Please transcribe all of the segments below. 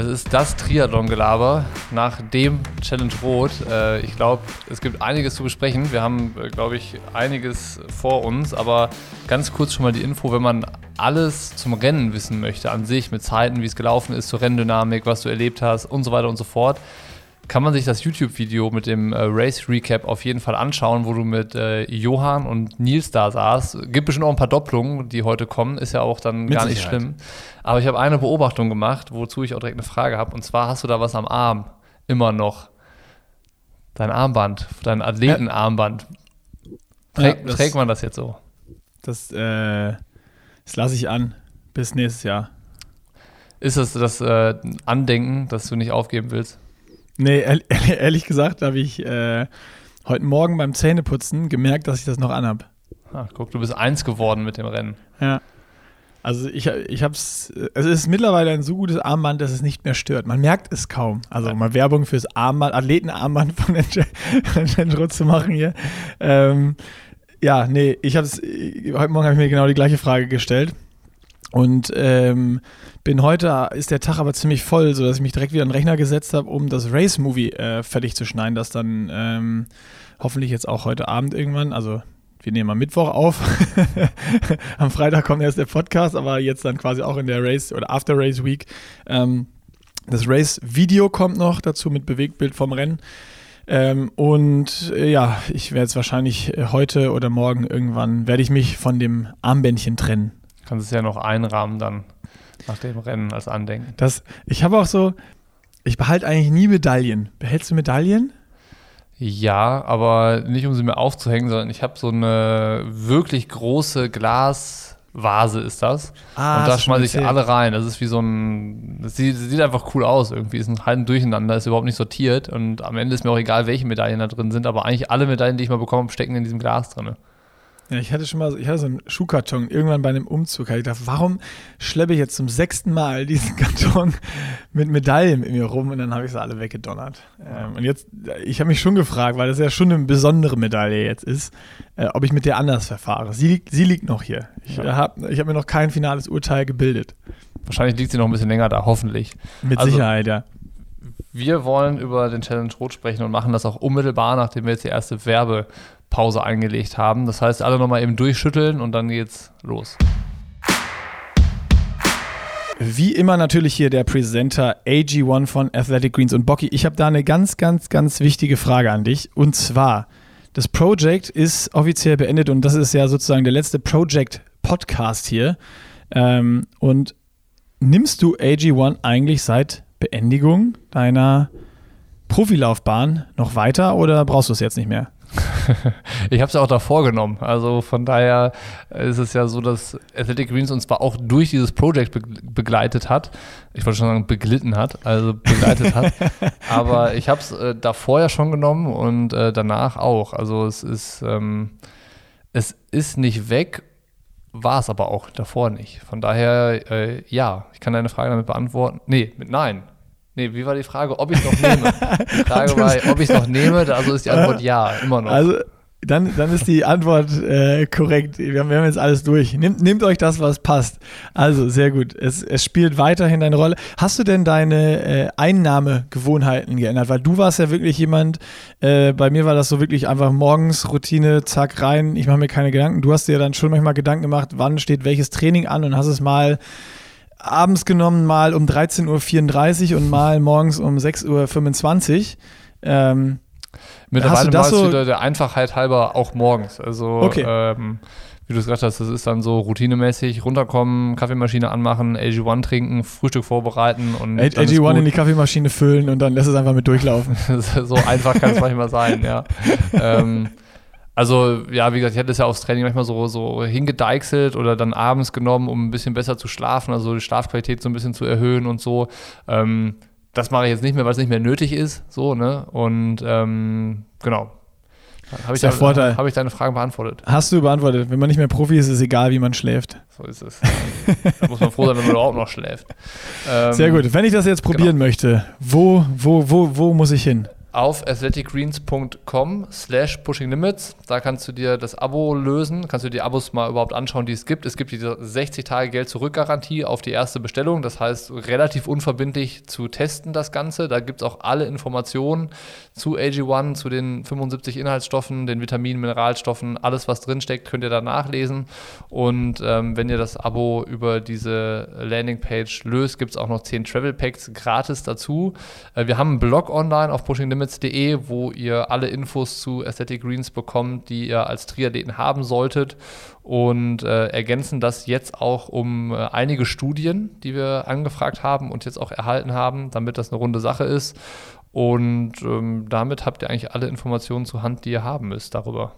Es ist das Triathlon-Gelaber nach dem Challenge Rot. Äh, ich glaube, es gibt einiges zu besprechen. Wir haben, äh, glaube ich, einiges vor uns. Aber ganz kurz schon mal die Info, wenn man alles zum Rennen wissen möchte, an sich, mit Zeiten, wie es gelaufen ist, zur Renndynamik, was du erlebt hast und so weiter und so fort, kann man sich das YouTube-Video mit dem äh, Race Recap auf jeden Fall anschauen, wo du mit äh, Johann und Nils da saßt. Gibt bestimmt auch ein paar Doppelungen, die heute kommen, ist ja auch dann mit gar nicht Sicherheit. schlimm. Aber ich habe eine Beobachtung gemacht, wozu ich auch direkt eine Frage habe. Und zwar hast du da was am Arm, immer noch. Dein Armband, dein Athletenarmband. Träg, ja, trägt man das jetzt so? Das, äh, das lasse ich an bis nächstes Jahr. Ist es das äh, Andenken, dass du nicht aufgeben willst? Nee, ehrlich gesagt habe ich äh, heute Morgen beim Zähneputzen gemerkt, dass ich das noch anhab. Ah, guck, du bist eins geworden mit dem Rennen. Ja. Also ich, ich habe es, es ist mittlerweile ein so gutes Armband, dass es nicht mehr stört. Man merkt es kaum. Also mal Werbung fürs Armband, Athletenarmband von Engendro zu machen hier. Ähm, ja, nee, ich habe es, heute Morgen habe ich mir genau die gleiche Frage gestellt. Und ähm, bin heute, ist der Tag aber ziemlich voll, sodass ich mich direkt wieder an den Rechner gesetzt habe, um das Race-Movie äh, fertig zu schneiden, das dann ähm, hoffentlich jetzt auch heute Abend irgendwann, also wir nehmen am Mittwoch auf. am Freitag kommt erst der Podcast, aber jetzt dann quasi auch in der Race oder After Race Week. Ähm, das Race-Video kommt noch dazu mit Bewegtbild vom Rennen. Ähm, und äh, ja, ich werde es wahrscheinlich äh, heute oder morgen irgendwann, werde ich mich von dem Armbändchen trennen. Kannst es ja noch einrahmen dann nach dem Rennen als Andenken. Das, ich habe auch so, ich behalte eigentlich nie Medaillen. Behältst du Medaillen? Ja, aber nicht um sie mir aufzuhängen, sondern ich habe so eine wirklich große Glasvase ist das. Ah, und da schmeiße ich alle rein. Das ist wie so ein. Das sieht, das sieht einfach cool aus irgendwie. Ist ein halben Durcheinander, ist überhaupt nicht sortiert. Und am Ende ist mir auch egal, welche Medaillen da drin sind. Aber eigentlich alle Medaillen, die ich mal bekommen habe, stecken in diesem Glas drin. Ja, ich hatte schon mal, ich hatte so einen Schuhkarton irgendwann bei einem Umzug. ich dachte, warum schleppe ich jetzt zum sechsten Mal diesen Karton mit Medaillen mit mir rum und dann habe ich sie alle weggedonnert. Ähm, und jetzt, ich habe mich schon gefragt, weil das ja schon eine besondere Medaille jetzt ist, äh, ob ich mit der anders verfahre. Sie, sie liegt noch hier. Ich ja. habe hab mir noch kein finales Urteil gebildet. Wahrscheinlich liegt sie noch ein bisschen länger da, hoffentlich. Mit also, Sicherheit, ja. Wir wollen über den Challenge Rot sprechen und machen das auch unmittelbar, nachdem wir jetzt die erste Werbe Pause eingelegt haben. Das heißt, alle nochmal eben durchschütteln und dann geht's los. Wie immer natürlich hier der Presenter AG1 von Athletic Greens und Bocky. Ich habe da eine ganz, ganz, ganz wichtige Frage an dich. Und zwar, das Project ist offiziell beendet und das ist ja sozusagen der letzte Project-Podcast hier. Ähm, und nimmst du AG1 eigentlich seit Beendigung deiner Profilaufbahn noch weiter oder brauchst du es jetzt nicht mehr? ich habe es ja auch davor genommen. Also von daher ist es ja so, dass Athletic Greens uns zwar auch durch dieses Projekt be begleitet hat. Ich wollte schon sagen, beglitten hat, also begleitet hat. Aber ich habe es äh, davor ja schon genommen und äh, danach auch. Also es ist, ähm, es ist nicht weg, war es aber auch davor nicht. Von daher, äh, ja, ich kann deine Frage damit beantworten. Nee, mit Nein. Nee, wie war die Frage? Ob ich es noch nehme? Die Frage war, ob ich es noch nehme, also ist die Antwort ja, immer noch. Also, dann, dann ist die Antwort äh, korrekt. Wir haben, wir haben, jetzt alles durch. Nehmt, nehmt, euch das, was passt. Also, sehr gut. Es, es spielt weiterhin deine Rolle. Hast du denn deine äh, Einnahmegewohnheiten geändert? Weil du warst ja wirklich jemand, äh, bei mir war das so wirklich einfach morgens Routine, zack, rein. Ich mache mir keine Gedanken. Du hast dir dann schon manchmal Gedanken gemacht, wann steht welches Training an und hast es mal abends genommen, mal um 13.34 Uhr und mal morgens um 6.25 Uhr. Ähm, Mittlerweile war es so wieder der Einfachheit halber auch morgens. Also, okay. ähm, wie du es gesagt hast, das ist dann so routinemäßig runterkommen, Kaffeemaschine anmachen, AG1 trinken, Frühstück vorbereiten und. AG1 in die Kaffeemaschine füllen und dann lässt es einfach mit durchlaufen. so einfach kann es manchmal sein, ja. ähm, also, ja, wie gesagt, ich hatte es ja aufs Training manchmal so, so hingedeichselt oder dann abends genommen, um ein bisschen besser zu schlafen, also die Schlafqualität so ein bisschen zu erhöhen und so. Ähm, das mache ich jetzt nicht mehr, weil es nicht mehr nötig ist, so, ne? Und ähm, genau. Habe ich, da, hab ich deine Fragen beantwortet? Hast du beantwortet. Wenn man nicht mehr Profi ist, ist es egal, wie man schläft. So ist es. da muss man froh sein, wenn man überhaupt noch schläft. Ähm, Sehr gut. Wenn ich das jetzt probieren genau. möchte, wo, wo, wo, wo muss ich hin? Auf athleticgreens.com slash pushinglimits. Da kannst du dir das Abo lösen, kannst du die Abos mal überhaupt anschauen, die es gibt. Es gibt diese 60 Tage Geld zurück auf die erste Bestellung. Das heißt, relativ unverbindlich zu testen das Ganze. Da gibt es auch alle Informationen zu AG1, zu den 75 Inhaltsstoffen, den Vitaminen, Mineralstoffen, alles was drinsteckt, könnt ihr da nachlesen. Und ähm, wenn ihr das Abo über diese Landingpage löst, gibt es auch noch 10 Travel Packs gratis dazu. Äh, wir haben einen Blog online auf Pushing limits.de, wo ihr alle Infos zu Aesthetic Greens bekommt, die ihr als Triathleten haben solltet und äh, ergänzen das jetzt auch um äh, einige Studien, die wir angefragt haben und jetzt auch erhalten haben, damit das eine runde Sache ist. Und ähm, damit habt ihr eigentlich alle Informationen zur Hand, die ihr haben müsst darüber,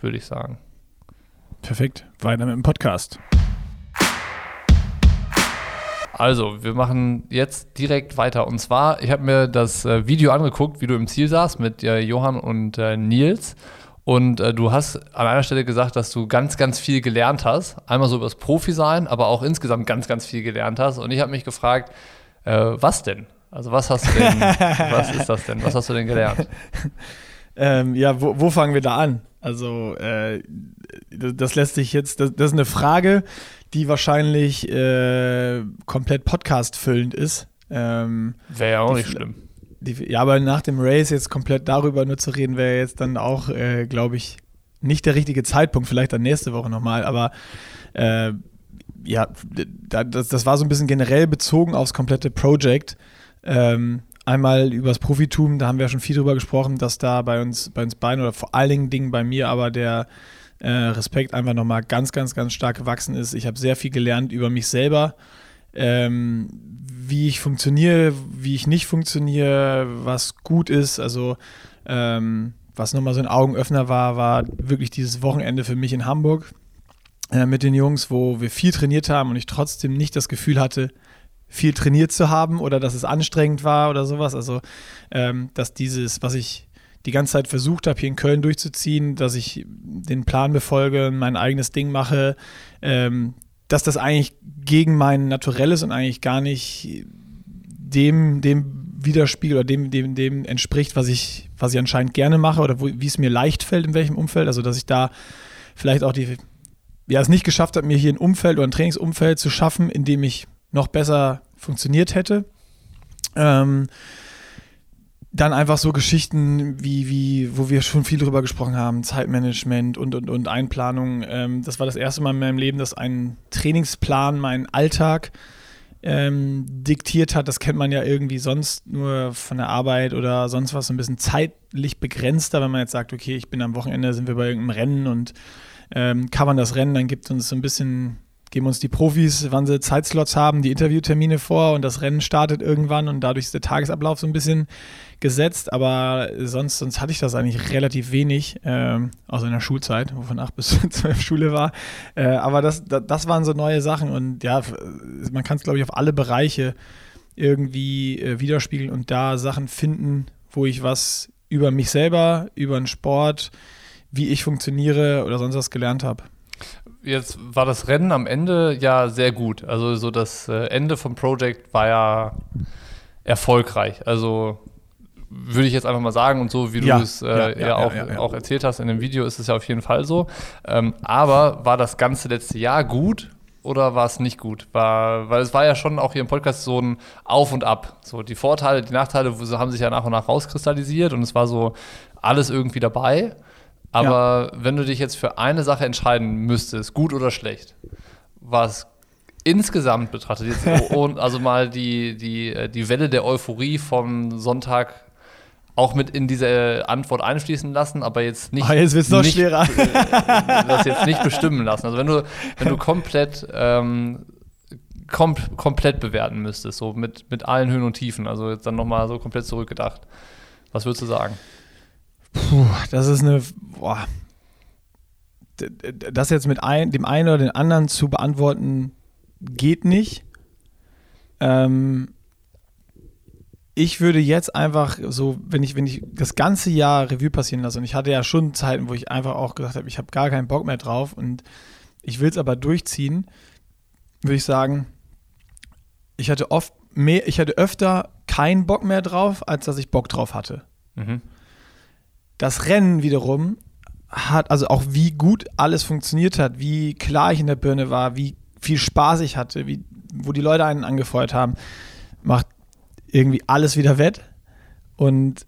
würde ich sagen. Perfekt. Weiter mit dem Podcast. Also, wir machen jetzt direkt weiter. Und zwar, ich habe mir das äh, Video angeguckt, wie du im Ziel saßt mit äh, Johann und äh, Nils. Und äh, du hast an einer Stelle gesagt, dass du ganz, ganz viel gelernt hast. Einmal so über das Profi-Sein, aber auch insgesamt ganz, ganz viel gelernt hast. Und ich habe mich gefragt, äh, was denn? Also, was hast du denn, was ist das denn? Was hast du denn gelernt? Ähm, ja, wo, wo, fangen wir da an? Also, äh, das lässt sich jetzt, das, das, ist eine Frage, die wahrscheinlich äh, komplett podcast-füllend ist. Ähm, wäre ja auch nicht schlimm. Die, ja, aber nach dem Race jetzt komplett darüber nur zu reden, wäre jetzt dann auch, äh, glaube ich, nicht der richtige Zeitpunkt. Vielleicht dann nächste Woche nochmal. Aber äh, ja, das, das, war so ein bisschen generell bezogen aufs komplette Project. Ähm, einmal übers Profitum, da haben wir ja schon viel drüber gesprochen, dass da bei uns, bei uns beiden oder vor allen Dingen bei mir aber der äh, Respekt einfach nochmal ganz, ganz, ganz stark gewachsen ist. Ich habe sehr viel gelernt über mich selber, ähm, wie ich funktioniere, wie ich nicht funktioniere, was gut ist. Also ähm, was nochmal so ein Augenöffner war, war wirklich dieses Wochenende für mich in Hamburg äh, mit den Jungs, wo wir viel trainiert haben und ich trotzdem nicht das Gefühl hatte, viel trainiert zu haben oder dass es anstrengend war oder sowas. Also, ähm, dass dieses, was ich die ganze Zeit versucht habe, hier in Köln durchzuziehen, dass ich den Plan befolge, mein eigenes Ding mache, ähm, dass das eigentlich gegen mein Naturell ist und eigentlich gar nicht dem, dem widerspiegelt oder dem, dem, dem entspricht, was ich, was ich anscheinend gerne mache oder wo, wie es mir leicht fällt, in welchem Umfeld. Also, dass ich da vielleicht auch die, ja, es nicht geschafft habe, mir hier ein Umfeld oder ein Trainingsumfeld zu schaffen, in dem ich noch besser funktioniert hätte. Ähm, dann einfach so Geschichten wie, wie, wo wir schon viel drüber gesprochen haben, Zeitmanagement und, und, und Einplanung. Ähm, das war das erste Mal in meinem Leben, dass ein Trainingsplan meinen Alltag ähm, diktiert hat. Das kennt man ja irgendwie sonst nur von der Arbeit oder sonst was, so ein bisschen zeitlich begrenzter, wenn man jetzt sagt, okay, ich bin am Wochenende, sind wir bei irgendeinem Rennen und ähm, covern das Rennen, dann gibt uns so ein bisschen geben uns die Profis, wann sie Zeitslots haben, die Interviewtermine vor und das Rennen startet irgendwann und dadurch ist der Tagesablauf so ein bisschen gesetzt, aber sonst, sonst hatte ich das eigentlich relativ wenig, ähm, außer in der Schulzeit, wo von 8 bis 12 Schule war. Äh, aber das, das, das, waren so neue Sachen und ja, man kann es, glaube ich, auf alle Bereiche irgendwie äh, widerspiegeln und da Sachen finden, wo ich was über mich selber, über den Sport, wie ich funktioniere oder sonst was gelernt habe jetzt war das Rennen am Ende ja sehr gut. Also so das äh, Ende vom Project war ja erfolgreich. Also würde ich jetzt einfach mal sagen und so wie du es äh, ja, ja, ja, auch, auch, erzählt hast in dem Video ist es ja auf jeden Fall so. Ähm, aber war das ganze letzte Jahr gut oder war es nicht gut? War, weil es war ja schon auch hier im Podcast so ein Auf und Ab. So die Vorteile, die Nachteile haben sich ja nach und nach rauskristallisiert und es war so alles irgendwie dabei. Aber ja. wenn du dich jetzt für eine Sache entscheiden müsstest, gut oder schlecht, was insgesamt betrachtet, jetzt also mal die, die, äh, die Welle der Euphorie vom Sonntag auch mit in diese Antwort einschließen lassen, aber jetzt nicht. Oh, jetzt wird es noch schwerer. Äh, das jetzt nicht bestimmen lassen. Also wenn du, wenn du komplett ähm, kom komplett bewerten müsstest, so mit, mit allen Höhen und Tiefen, also jetzt dann nochmal so komplett zurückgedacht. Was würdest du sagen? Puh, das ist eine. Boah. Das jetzt mit ein, dem einen oder den anderen zu beantworten, geht nicht. Ähm, ich würde jetzt einfach so, wenn ich, wenn ich das ganze Jahr Revue passieren lasse, und ich hatte ja schon Zeiten, wo ich einfach auch gesagt habe, ich habe gar keinen Bock mehr drauf und ich will es aber durchziehen, würde ich sagen, ich hatte oft mehr, ich hatte öfter keinen Bock mehr drauf, als dass ich Bock drauf hatte. Mhm. Das Rennen wiederum hat, also auch wie gut alles funktioniert hat, wie klar ich in der Birne war, wie viel Spaß ich hatte, wie, wo die Leute einen angefeuert haben, macht irgendwie alles wieder wett. Und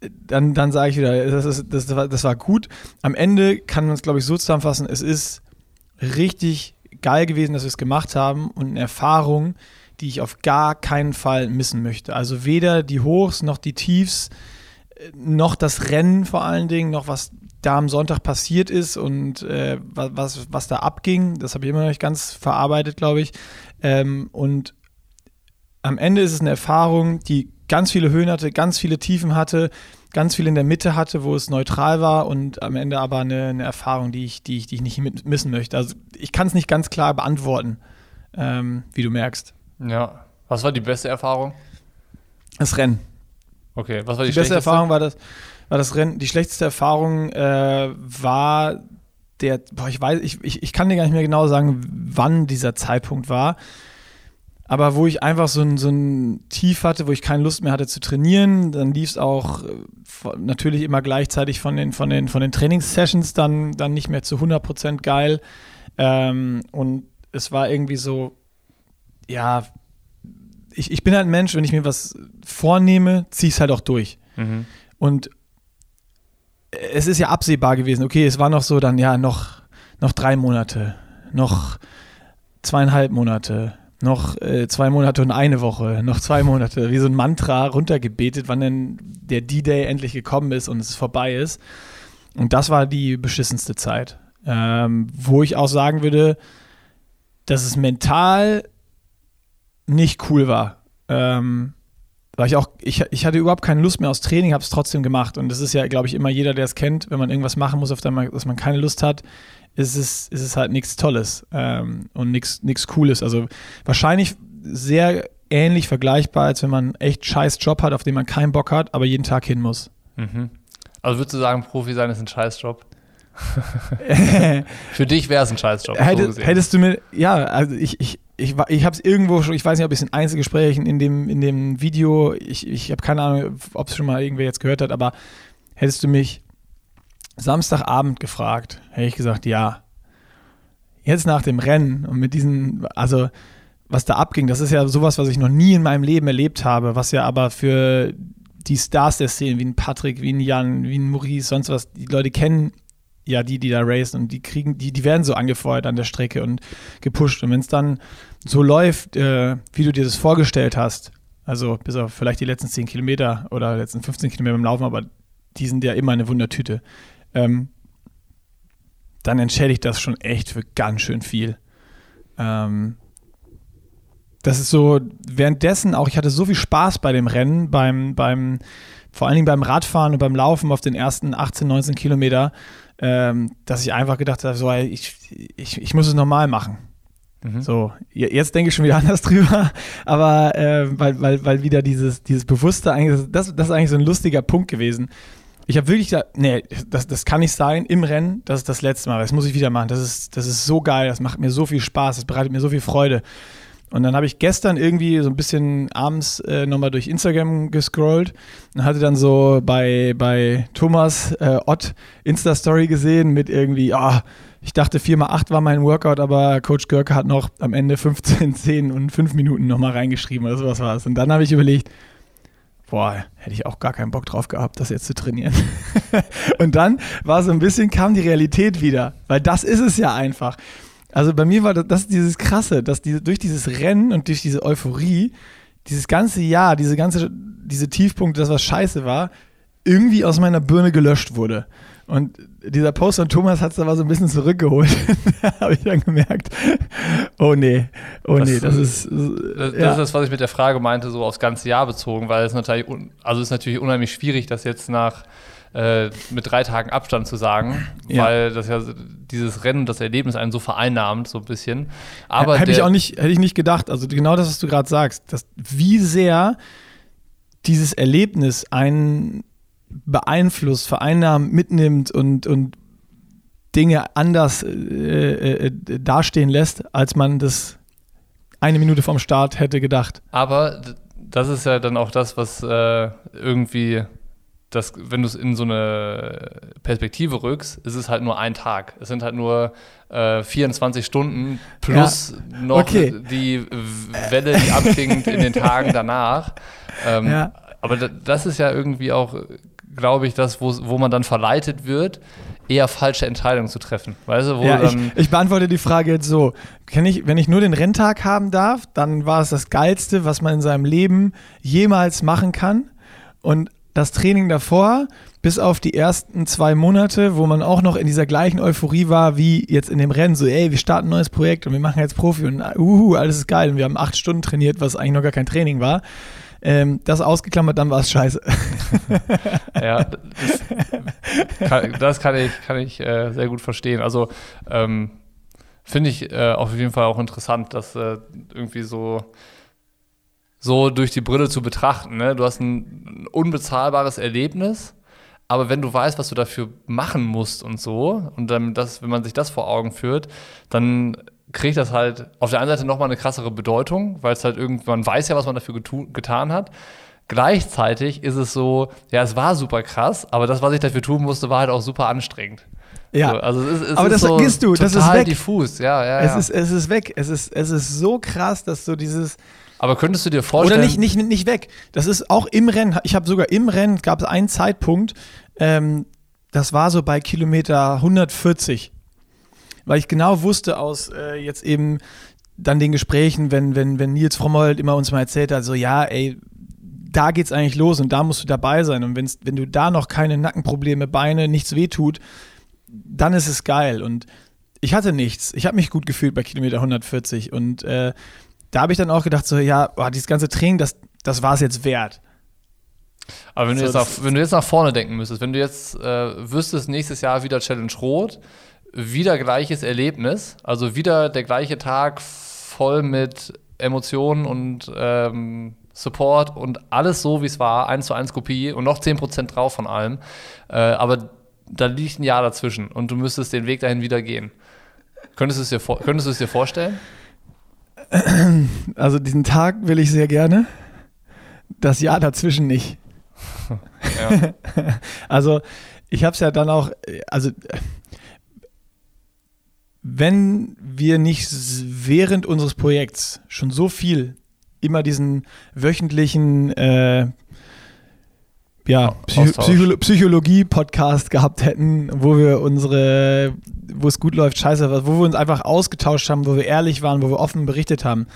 dann, dann sage ich wieder, das, ist, das, war, das war gut. Am Ende kann man es, glaube ich, so zusammenfassen, es ist richtig geil gewesen, dass wir es gemacht haben und eine Erfahrung, die ich auf gar keinen Fall missen möchte. Also weder die Hochs noch die Tiefs, noch das Rennen vor allen Dingen, noch was da am Sonntag passiert ist und äh, was, was da abging. Das habe ich immer noch nicht ganz verarbeitet, glaube ich. Ähm, und am Ende ist es eine Erfahrung, die ganz viele Höhen hatte, ganz viele Tiefen hatte, ganz viel in der Mitte hatte, wo es neutral war und am Ende aber eine, eine Erfahrung, die ich, die, ich, die ich nicht missen möchte. Also ich kann es nicht ganz klar beantworten, ähm, wie du merkst. Ja. Was war die beste Erfahrung? Das Rennen. Okay, was war die, die beste Erfahrung? War das, war das Rennen. Die schlechteste Erfahrung äh, war der, boah, ich weiß, ich, ich, ich kann dir gar nicht mehr genau sagen, wann dieser Zeitpunkt war aber wo ich einfach so ein, so ein Tief hatte, wo ich keine Lust mehr hatte zu trainieren, dann lief es auch äh, natürlich immer gleichzeitig von den, von den, von den Trainingssessions dann, dann nicht mehr zu 100% geil. Ähm, und es war irgendwie so, ja, ich, ich bin halt ein Mensch, wenn ich mir was vornehme, ziehe ich es halt auch durch. Mhm. Und es ist ja absehbar gewesen, okay, es war noch so dann, ja, noch, noch drei Monate, noch zweieinhalb Monate, noch äh, zwei Monate und eine Woche, noch zwei Monate, wie so ein Mantra runtergebetet, wann denn der D-Day endlich gekommen ist und es vorbei ist. Und das war die beschissenste Zeit, ähm, wo ich auch sagen würde, dass es mental nicht cool war. Ähm, weil ich auch, ich, ich hatte überhaupt keine Lust mehr aufs Training, habe es trotzdem gemacht. Und das ist ja, glaube ich, immer jeder, der es kennt, wenn man irgendwas machen muss, auf das man, dass man keine Lust hat, ist es, ist es halt nichts Tolles ähm, und nichts Cooles. Also wahrscheinlich sehr ähnlich vergleichbar, als wenn man echt scheiß Job hat, auf den man keinen Bock hat, aber jeden Tag hin muss. Mhm. Also würdest du sagen, Profi sein ist ein Scheißjob? Für dich wäre es ein Scheißjob. Hätte, so hättest du mir, ja, also ich, ich, ich, ich habe es irgendwo schon, ich weiß nicht, ob ich es in Einzelgesprächen in dem, in dem Video, ich, ich habe keine Ahnung, ob es schon mal irgendwer jetzt gehört hat, aber hättest du mich Samstagabend gefragt, hätte ich gesagt, ja. Jetzt nach dem Rennen und mit diesen, also was da abging, das ist ja sowas, was ich noch nie in meinem Leben erlebt habe, was ja aber für die Stars der Szene, wie ein Patrick, wie ein Jan, wie ein Maurice, sonst was, die Leute kennen ja die, die da racen und die kriegen, die, die werden so angefeuert an der Strecke und gepusht. Und wenn es dann so läuft, äh, wie du dir das vorgestellt hast, also bis auf vielleicht die letzten 10 Kilometer oder letzten 15 Kilometer beim Laufen, aber die sind ja immer eine Wundertüte ähm, dann entschädigt das schon echt für ganz schön viel. Ähm, das ist so, währenddessen auch, ich hatte so viel Spaß bei dem Rennen, beim, beim, vor allen Dingen beim Radfahren und beim Laufen auf den ersten 18, 19 Kilometer, ähm, dass ich einfach gedacht habe, so, ich, ich, ich muss es normal machen. Mhm. So, jetzt denke ich schon wieder anders drüber, aber äh, weil, weil, weil wieder dieses, dieses Bewusste, eigentlich, das, das ist eigentlich so ein lustiger Punkt gewesen. Ich habe wirklich gesagt, nee, das, das kann nicht sein im Rennen, das ist das letzte Mal, das muss ich wieder machen. Das ist, das ist so geil, das macht mir so viel Spaß, das bereitet mir so viel Freude. Und dann habe ich gestern irgendwie so ein bisschen abends äh, nochmal durch Instagram gescrollt und hatte dann so bei, bei Thomas äh, Ott Insta-Story gesehen mit irgendwie, ah, oh, ich dachte 4x8 war mein Workout, aber Coach Görke hat noch am Ende 15, 10 und 5 Minuten nochmal reingeschrieben oder sowas war es. Und dann habe ich überlegt, boah, hätte ich auch gar keinen Bock drauf gehabt, das jetzt zu trainieren. und dann war so ein bisschen, kam die Realität wieder, weil das ist es ja einfach. Also bei mir war das, das dieses Krasse, dass die, durch dieses Rennen und durch diese Euphorie, dieses ganze Jahr, diese ganze, diese Tiefpunkte, das was scheiße war, irgendwie aus meiner Birne gelöscht wurde. Und dieser Post von Thomas hat es aber so ein bisschen zurückgeholt. da habe ich dann gemerkt, oh nee, oh das, nee, das ist. Das, ja. das, ist das, was ich mit der Frage meinte, so aufs ganze Jahr bezogen, weil es natürlich, also ist natürlich unheimlich schwierig, das jetzt nach äh, mit drei Tagen Abstand zu sagen, ja. weil das ja dieses Rennen, das Erlebnis einen so vereinnahmt, so ein bisschen. Aber hätte ich auch nicht, hätte ich nicht gedacht. Also genau das, was du gerade sagst, dass wie sehr dieses Erlebnis einen beeinflusst, vereinnahmt, mitnimmt und, und Dinge anders äh, äh, dastehen lässt, als man das eine Minute vom Start hätte gedacht. Aber das ist ja dann auch das, was äh, irgendwie das, wenn du es in so eine Perspektive rückst, ist es halt nur ein Tag. Es sind halt nur äh, 24 Stunden plus ja. noch okay. die Welle, die abklingt in den Tagen danach. Ähm, ja. Aber das ist ja irgendwie auch, glaube ich, das, wo, wo man dann verleitet wird, eher falsche Entscheidungen zu treffen. Weißt du, wo ja, ich, ich, beantworte die Frage jetzt so: Kann ich, wenn ich nur den Renntag haben darf, dann war es das Geilste, was man in seinem Leben jemals machen kann. Und das Training davor, bis auf die ersten zwei Monate, wo man auch noch in dieser gleichen Euphorie war wie jetzt in dem Rennen, so ey, wir starten ein neues Projekt und wir machen jetzt Profi und uhu, alles ist geil und wir haben acht Stunden trainiert, was eigentlich noch gar kein Training war. Ähm, das ausgeklammert, dann war es scheiße. ja, das kann, das kann ich, kann ich äh, sehr gut verstehen. Also ähm, finde ich äh, auf jeden Fall auch interessant, dass äh, irgendwie so so durch die Brille zu betrachten. Ne? Du hast ein unbezahlbares Erlebnis, aber wenn du weißt, was du dafür machen musst und so, und dann das, wenn man sich das vor Augen führt, dann kriegt das halt auf der einen Seite nochmal eine krassere Bedeutung, weil es halt irgendwann weiß ja, was man dafür getan hat. Gleichzeitig ist es so, ja, es war super krass, aber das, was ich dafür tun musste, war halt auch super anstrengend. Ja, so, also es ist, es aber ist das so vergisst du, das ist weg. diffus, ja, ja, es ja. Ist, es ist weg, es ist, es ist so krass, dass du dieses, aber könntest du dir vorstellen. Oder nicht, nicht, nicht weg. Das ist auch im Rennen. Ich habe sogar im Rennen, gab es einen Zeitpunkt, ähm, das war so bei Kilometer 140. Weil ich genau wusste aus äh, jetzt eben dann den Gesprächen, wenn, wenn, wenn Nils Frommold immer uns mal erzählt hat, so ja, ey, da geht's eigentlich los und da musst du dabei sein. Und wenn's, wenn du da noch keine Nackenprobleme, Beine, nichts wehtut, dann ist es geil. Und ich hatte nichts. Ich habe mich gut gefühlt bei Kilometer 140 und äh, da habe ich dann auch gedacht, so, ja, oh, dieses ganze Training, das, das war es jetzt wert. Aber wenn, so, du jetzt nach, wenn du jetzt nach vorne denken müsstest, wenn du jetzt äh, wüsstest, nächstes Jahr wieder Challenge Rot, wieder gleiches Erlebnis, also wieder der gleiche Tag voll mit Emotionen und ähm, Support und alles so, wie es war, 1 zu 1 Kopie und noch 10% drauf von allem. Äh, aber da liegt ein Jahr dazwischen und du müsstest den Weg dahin wieder gehen. Könntest du es dir, könntest du es dir vorstellen? Also diesen Tag will ich sehr gerne. Das Jahr dazwischen nicht. Ja. also ich habe es ja dann auch, also wenn wir nicht während unseres Projekts schon so viel immer diesen wöchentlichen äh, ja, Psycho Psychologie-Podcast gehabt hätten, wo wir unsere, wo es gut läuft, scheiße, wo wir uns einfach ausgetauscht haben, wo wir ehrlich waren, wo wir offen berichtet haben.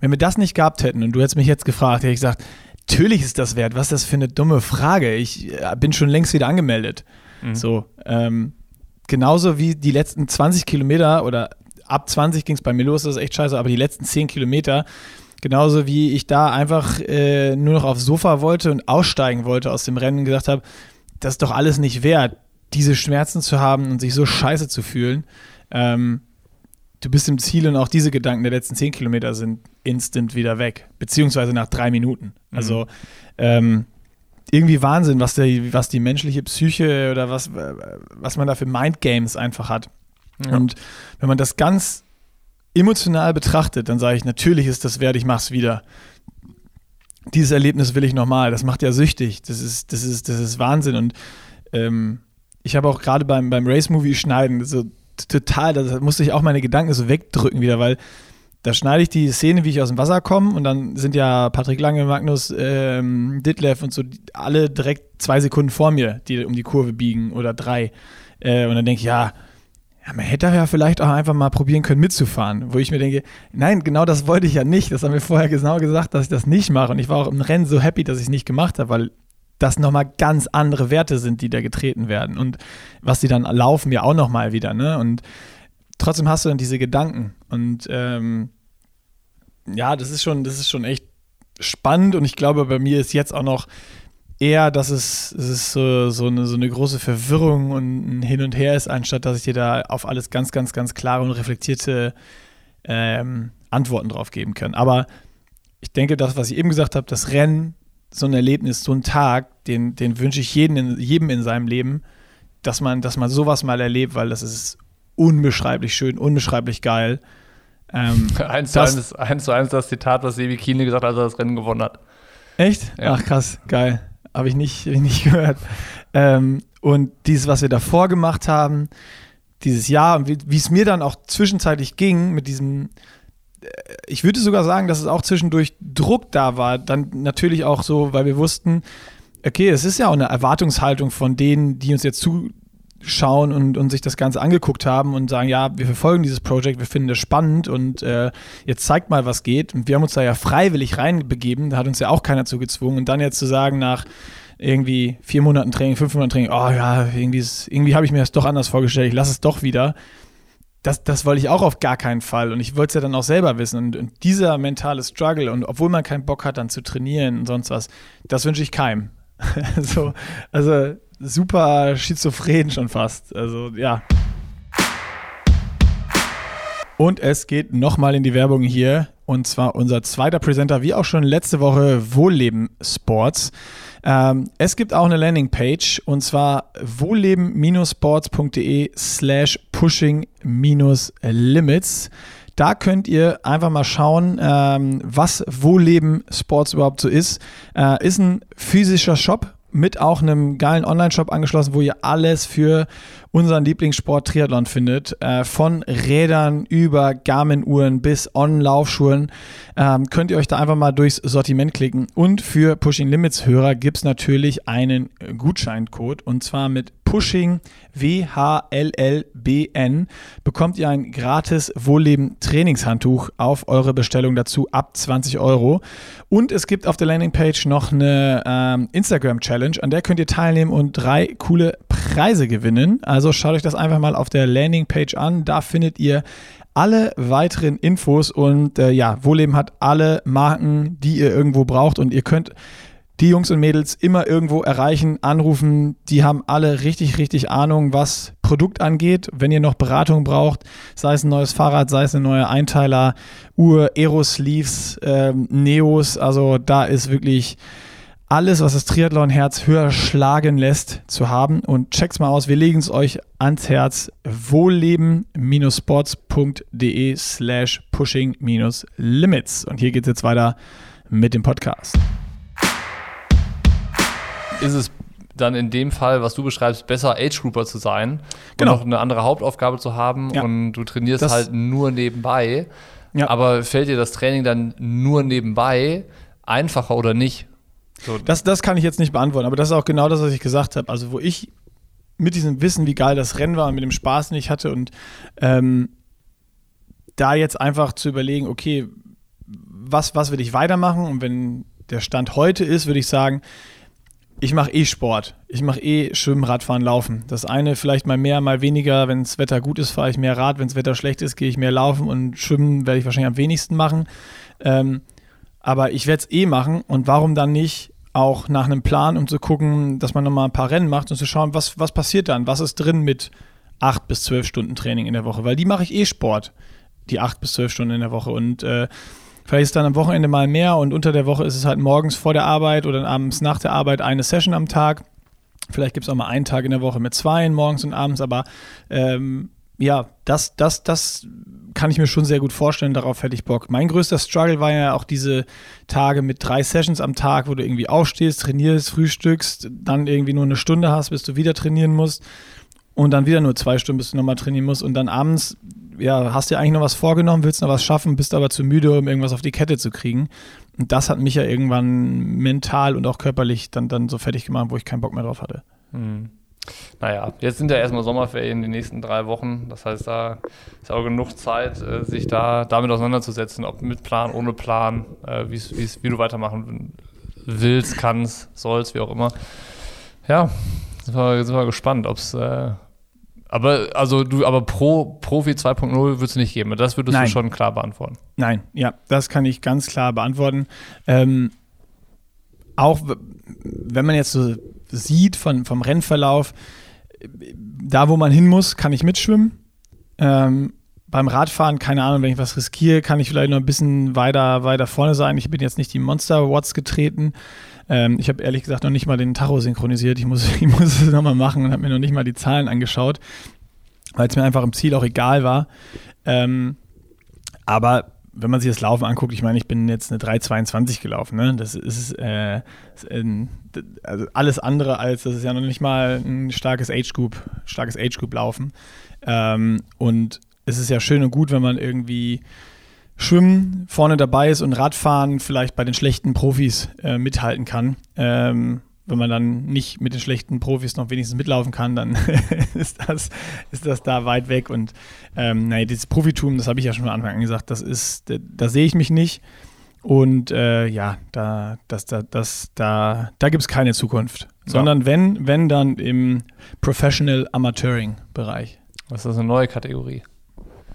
Wenn wir das nicht gehabt hätten und du hättest mich jetzt gefragt, hätte ich gesagt, natürlich ist das wert. Was ist das für eine dumme Frage? Ich äh, bin schon längst wieder angemeldet. Mhm. So, ähm, genauso wie die letzten 20 Kilometer oder ab 20 ging es bei mir los, das ist echt scheiße, aber die letzten 10 Kilometer, Genauso wie ich da einfach äh, nur noch aufs Sofa wollte und aussteigen wollte aus dem Rennen und gesagt habe, das ist doch alles nicht wert, diese Schmerzen zu haben und sich so scheiße zu fühlen. Ähm, du bist im Ziel und auch diese Gedanken der letzten zehn Kilometer sind instant wieder weg, beziehungsweise nach drei Minuten. Mhm. Also ähm, irgendwie Wahnsinn, was, der, was die menschliche Psyche oder was, was man da für Mindgames einfach hat. Ja. Und wenn man das ganz emotional betrachtet, dann sage ich, natürlich ist das wert, ich mache es wieder. Dieses Erlebnis will ich nochmal. Das macht ja süchtig. Das ist, das ist, das ist Wahnsinn. Und ähm, ich habe auch gerade beim, beim Race-Movie schneiden, so total, da musste ich auch meine Gedanken so wegdrücken wieder, weil da schneide ich die Szene, wie ich aus dem Wasser komme und dann sind ja Patrick Lange, Magnus, ähm, Ditlev und so alle direkt zwei Sekunden vor mir, die um die Kurve biegen oder drei. Äh, und dann denke ich, ja, ja, man hätte ja vielleicht auch einfach mal probieren können, mitzufahren. Wo ich mir denke, nein, genau das wollte ich ja nicht. Das haben wir vorher genau gesagt, dass ich das nicht mache. Und ich war auch im Rennen so happy, dass ich es nicht gemacht habe, weil das nochmal ganz andere Werte sind, die da getreten werden. Und was die dann laufen, ja auch nochmal wieder. Ne? Und trotzdem hast du dann diese Gedanken. Und ähm, ja, das ist schon, das ist schon echt spannend. Und ich glaube, bei mir ist jetzt auch noch eher, dass es, es ist so, so, eine, so eine große Verwirrung und ein Hin und Her ist, anstatt dass ich dir da auf alles ganz, ganz, ganz klare und reflektierte ähm, Antworten drauf geben kann. Aber ich denke, das, was ich eben gesagt habe, das Rennen, so ein Erlebnis, so ein Tag, den, den wünsche ich jedem in, jedem in seinem Leben, dass man, dass man sowas mal erlebt, weil das ist unbeschreiblich schön, unbeschreiblich geil. Ähm, eins, zu eins, eins zu eins das Zitat, was Sebi Kiene gesagt hat, als er das Rennen gewonnen hat. Echt? Ja. Ach krass, geil. Habe ich, nicht, hab ich nicht gehört. Ähm, und dieses, was wir davor gemacht haben, dieses Jahr und wie es mir dann auch zwischenzeitlich ging mit diesem, äh, ich würde sogar sagen, dass es auch zwischendurch Druck da war. Dann natürlich auch so, weil wir wussten, okay, es ist ja auch eine Erwartungshaltung von denen, die uns jetzt zuschauen und, und sich das Ganze angeguckt haben und sagen, ja, wir verfolgen dieses Projekt, wir finden das spannend und äh, jetzt zeigt mal, was geht. Und wir haben uns da ja freiwillig reinbegeben, da hat uns ja auch keiner zugezwungen. Und dann jetzt zu sagen, nach irgendwie vier Monaten Training, fünf Monaten Training, oh ja, irgendwie, irgendwie habe ich mir das doch anders vorgestellt, ich lasse es doch wieder. Das, das wollte ich auch auf gar keinen Fall und ich wollte es ja dann auch selber wissen. Und, und, dieser mentale Struggle und obwohl man keinen Bock hat, dann zu trainieren und sonst was, das wünsche ich keinem. so, also super schizophren schon fast. Also ja. Und es geht nochmal in die Werbung hier. Und zwar unser zweiter Presenter, wie auch schon letzte Woche, Wohlleben Sports. Ähm, es gibt auch eine Landingpage und zwar wohlleben-sports.de slash pushing-limits. Da könnt ihr einfach mal schauen, ähm, was Wohlleben Sports überhaupt so ist. Äh, ist ein physischer Shop mit auch einem geilen Online-Shop angeschlossen, wo ihr alles für unseren Lieblingssport Triathlon findet. Äh, von Rädern über Garmin-Uhren bis On-Laufschuhen. Ähm, könnt ihr euch da einfach mal durchs Sortiment klicken. Und für Pushing Limits-Hörer gibt es natürlich einen Gutscheincode und zwar mit Pushing WHLLBN bekommt ihr ein gratis Wohlleben Trainingshandtuch auf eure Bestellung dazu ab 20 Euro. Und es gibt auf der Landingpage noch eine ähm, Instagram Challenge, an der könnt ihr teilnehmen und drei coole Preise gewinnen. Also schaut euch das einfach mal auf der Landingpage an. Da findet ihr alle weiteren Infos und äh, ja, Wohlleben hat alle Marken, die ihr irgendwo braucht und ihr könnt die Jungs und Mädels immer irgendwo erreichen, anrufen. Die haben alle richtig, richtig Ahnung, was Produkt angeht. Wenn ihr noch Beratung braucht, sei es ein neues Fahrrad, sei es ein neuer Einteiler, Uhr, Aero-Sleeves, ähm, Neos, also da ist wirklich alles, was das Triathlon-Herz höher schlagen lässt, zu haben. Und checkt's mal aus. Wir legen es euch ans Herz. Wohlleben-sports.de slash pushing-limits. Und hier geht's jetzt weiter mit dem Podcast ist es dann in dem Fall, was du beschreibst, besser Age Grouper zu sein genau. und noch eine andere Hauptaufgabe zu haben ja. und du trainierst das halt nur nebenbei. Ja. Aber fällt dir das Training dann nur nebenbei einfacher oder nicht? So. Das, das kann ich jetzt nicht beantworten, aber das ist auch genau das, was ich gesagt habe. Also, wo ich mit diesem Wissen, wie geil das Rennen war und mit dem Spaß, den ich hatte und ähm, da jetzt einfach zu überlegen, okay, was, was will ich weitermachen? Und wenn der Stand heute ist, würde ich sagen, ich mache eh Sport. Ich mache eh Schwimmen, Radfahren, Laufen. Das eine vielleicht mal mehr, mal weniger. Wenn das Wetter gut ist, fahre ich mehr Rad. Wenn das Wetter schlecht ist, gehe ich mehr laufen und Schwimmen werde ich wahrscheinlich am wenigsten machen. Ähm, aber ich werde es eh machen und warum dann nicht auch nach einem Plan, um zu gucken, dass man nochmal ein paar Rennen macht und zu schauen, was, was passiert dann? Was ist drin mit acht bis zwölf Stunden Training in der Woche? Weil die mache ich eh Sport, die acht bis zwölf Stunden in der Woche. Und äh, Vielleicht ist dann am Wochenende mal mehr und unter der Woche ist es halt morgens vor der Arbeit oder abends nach der Arbeit eine Session am Tag. Vielleicht gibt es auch mal einen Tag in der Woche mit zwei, morgens und abends, aber ähm, ja, das, das, das kann ich mir schon sehr gut vorstellen, darauf hätte ich Bock. Mein größter Struggle war ja auch diese Tage mit drei Sessions am Tag, wo du irgendwie aufstehst, trainierst, frühstückst, dann irgendwie nur eine Stunde hast, bis du wieder trainieren musst und dann wieder nur zwei Stunden, bis du nochmal trainieren musst und dann abends ja, hast dir eigentlich noch was vorgenommen, willst noch was schaffen, bist aber zu müde, um irgendwas auf die Kette zu kriegen. Und das hat mich ja irgendwann mental und auch körperlich dann, dann so fertig gemacht, wo ich keinen Bock mehr drauf hatte. Hm. Naja, jetzt sind ja erstmal Sommerferien die nächsten drei Wochen. Das heißt, da ist auch genug Zeit, äh, sich da damit auseinanderzusetzen, ob mit Plan, ohne Plan, äh, wie's, wie's, wie du weitermachen willst, kannst, sollst, wie auch immer. Ja, sind wir, sind wir gespannt, ob es äh, aber also du, aber Pro Profi 2.0 würdest du nicht geben. Das würdest Nein. du schon klar beantworten. Nein, ja, das kann ich ganz klar beantworten. Ähm, auch wenn man jetzt so sieht von, vom Rennverlauf, da wo man hin muss, kann ich mitschwimmen. Ähm, beim Radfahren, keine Ahnung, wenn ich was riskiere, kann ich vielleicht noch ein bisschen weiter, weiter vorne sein. Ich bin jetzt nicht die Monster Watts getreten. Ähm, ich habe ehrlich gesagt noch nicht mal den Tacho synchronisiert. Ich muss, ich muss es nochmal machen und habe mir noch nicht mal die Zahlen angeschaut, weil es mir einfach im Ziel auch egal war. Ähm, aber wenn man sich das Laufen anguckt, ich meine, ich bin jetzt eine 3,22 gelaufen, ne? Das ist, äh, ist ein, also alles andere als, das ist ja noch nicht mal ein starkes Age Group, starkes Age Group Laufen. Ähm, und es ist ja schön und gut, wenn man irgendwie Schwimmen vorne dabei ist und Radfahren vielleicht bei den schlechten Profis äh, mithalten kann. Ähm, wenn man dann nicht mit den schlechten Profis noch wenigstens mitlaufen kann, dann ist, das, ist das da weit weg. Und ähm, naja, dieses Profitum, das habe ich ja schon von Anfang an gesagt, das ist, da, da sehe ich mich nicht. Und äh, ja, da, das, da, das, da, da gibt es keine Zukunft. Ja. Sondern wenn, wenn dann im Professional Amateuring-Bereich. Das ist eine neue Kategorie.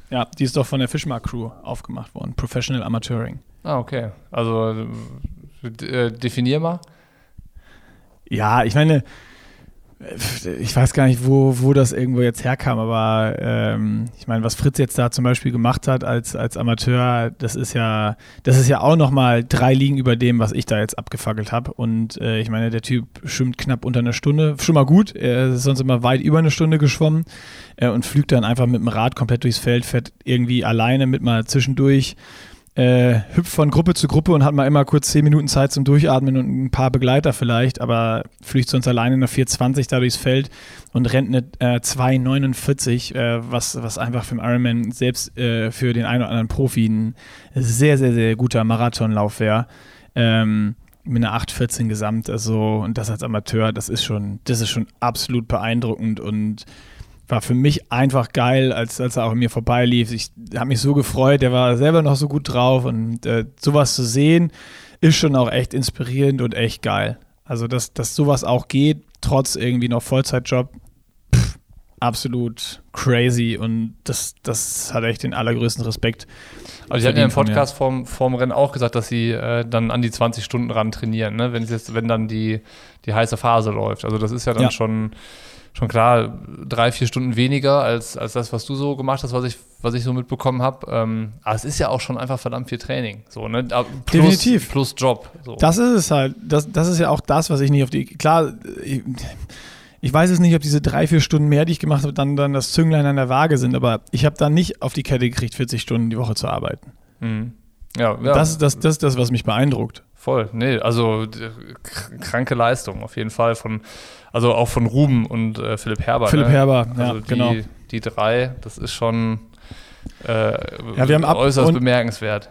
Ja, die ist doch von der Fischmark Crew aufgemacht worden. Professional Amateuring. Ah, okay. Also äh, definier mal. Ja, ich meine, ich weiß gar nicht, wo, wo das irgendwo jetzt herkam, aber ähm, ich meine, was Fritz jetzt da zum Beispiel gemacht hat als, als Amateur, das ist ja, das ist ja auch nochmal drei Ligen über dem, was ich da jetzt abgefackelt habe. Und äh, ich meine, der Typ schwimmt knapp unter einer Stunde, schon mal gut, er ist sonst immer weit über eine Stunde geschwommen äh, und flügt dann einfach mit dem Rad komplett durchs Feld, fährt irgendwie alleine mit mal zwischendurch äh, hüpft von Gruppe zu Gruppe und hat mal immer kurz zehn Minuten Zeit zum Durchatmen und ein paar Begleiter vielleicht, aber flücht sonst alleine in der 420 da durchs Feld und rennt eine äh, 2,49, äh, was, was einfach für den Ironman selbst äh, für den einen oder anderen Profi ein sehr, sehr, sehr guter Marathonlauf wäre. Ähm, mit einer 8,14 gesamt, also und das als Amateur, das ist schon, das ist schon absolut beeindruckend und war für mich einfach geil, als, als er auch an mir vorbeilief. Ich habe mich so gefreut, der war selber noch so gut drauf und äh, sowas zu sehen, ist schon auch echt inspirierend und echt geil. Also, dass, dass sowas auch geht, trotz irgendwie noch Vollzeitjob, absolut crazy und das, das hat echt den allergrößten Respekt. Also, ich hatte ja im Podcast vorm, vorm Rennen auch gesagt, dass sie äh, dann an die 20 Stunden ran trainieren, ne? wenn, jetzt, wenn dann die, die heiße Phase läuft. Also, das ist ja dann ja. schon schon klar drei, vier Stunden weniger als, als das, was du so gemacht hast, was ich, was ich so mitbekommen habe. Ähm, aber es ist ja auch schon einfach verdammt viel Training. So, ne? Plus, Definitiv. Plus Job. So. Das ist es halt. Das, das ist ja auch das, was ich nicht auf die. Klar, ich, ich weiß es nicht, ob diese drei, vier Stunden mehr, die ich gemacht habe, dann, dann das Zünglein an der Waage sind, aber ich habe dann nicht auf die Kette gekriegt, 40 Stunden die Woche zu arbeiten. Mhm. Ja, ja. Das, das, das ist das, was mich beeindruckt. Voll. Nee, also kranke Leistung auf jeden Fall von also auch von Ruben und äh, Philipp Herber. Philipp ne? Herber, also ja, die, genau. Die drei, das ist schon äh, ja, wir haben äußerst bemerkenswert.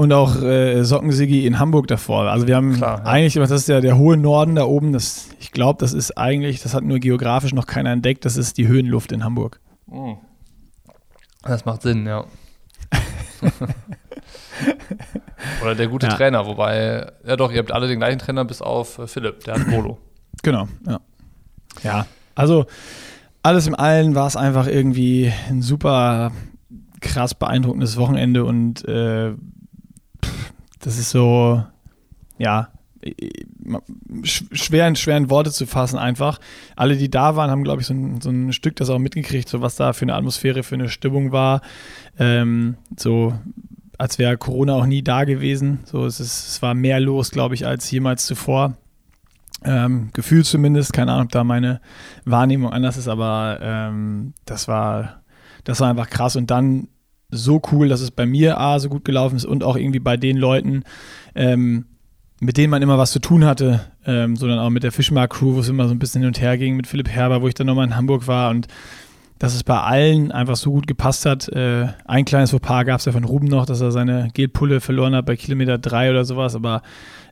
Und auch äh, Sockensigi in Hamburg davor. Also wir haben Klar, ja. eigentlich, das ist ja der hohe Norden da oben, das, ich glaube, das ist eigentlich, das hat nur geografisch noch keiner entdeckt, das ist die Höhenluft in Hamburg. Oh. Das macht Sinn, ja. Oder der gute ja. Trainer, wobei, ja doch, ihr habt alle den gleichen Trainer bis auf äh, Philipp, der hat Polo. Genau, ja. Ja, also alles im Allen war es einfach irgendwie ein super krass beeindruckendes Wochenende und äh, das ist so, ja, schwer in schweren Worte zu fassen einfach. Alle, die da waren, haben, glaube ich, so ein, so ein, Stück das auch mitgekriegt, so was da für eine Atmosphäre, für eine Stimmung war. Ähm, so als wäre Corona auch nie da gewesen. So, es, ist, es war mehr los, glaube ich, als jemals zuvor. Ähm, Gefühl zumindest, keine Ahnung, ob da meine Wahrnehmung anders ist, aber ähm, das war, das war einfach krass und dann so cool, dass es bei mir A so gut gelaufen ist und auch irgendwie bei den Leuten, ähm, mit denen man immer was zu tun hatte, ähm, sondern auch mit der Fischmark Crew, wo es immer so ein bisschen hin und her ging, mit Philipp Herber, wo ich dann nochmal in Hamburg war und dass es bei allen einfach so gut gepasst hat. Äh, ein kleines Fauxpas gab es ja von Ruben noch, dass er seine Gelpulle verloren hat bei Kilometer drei oder sowas, aber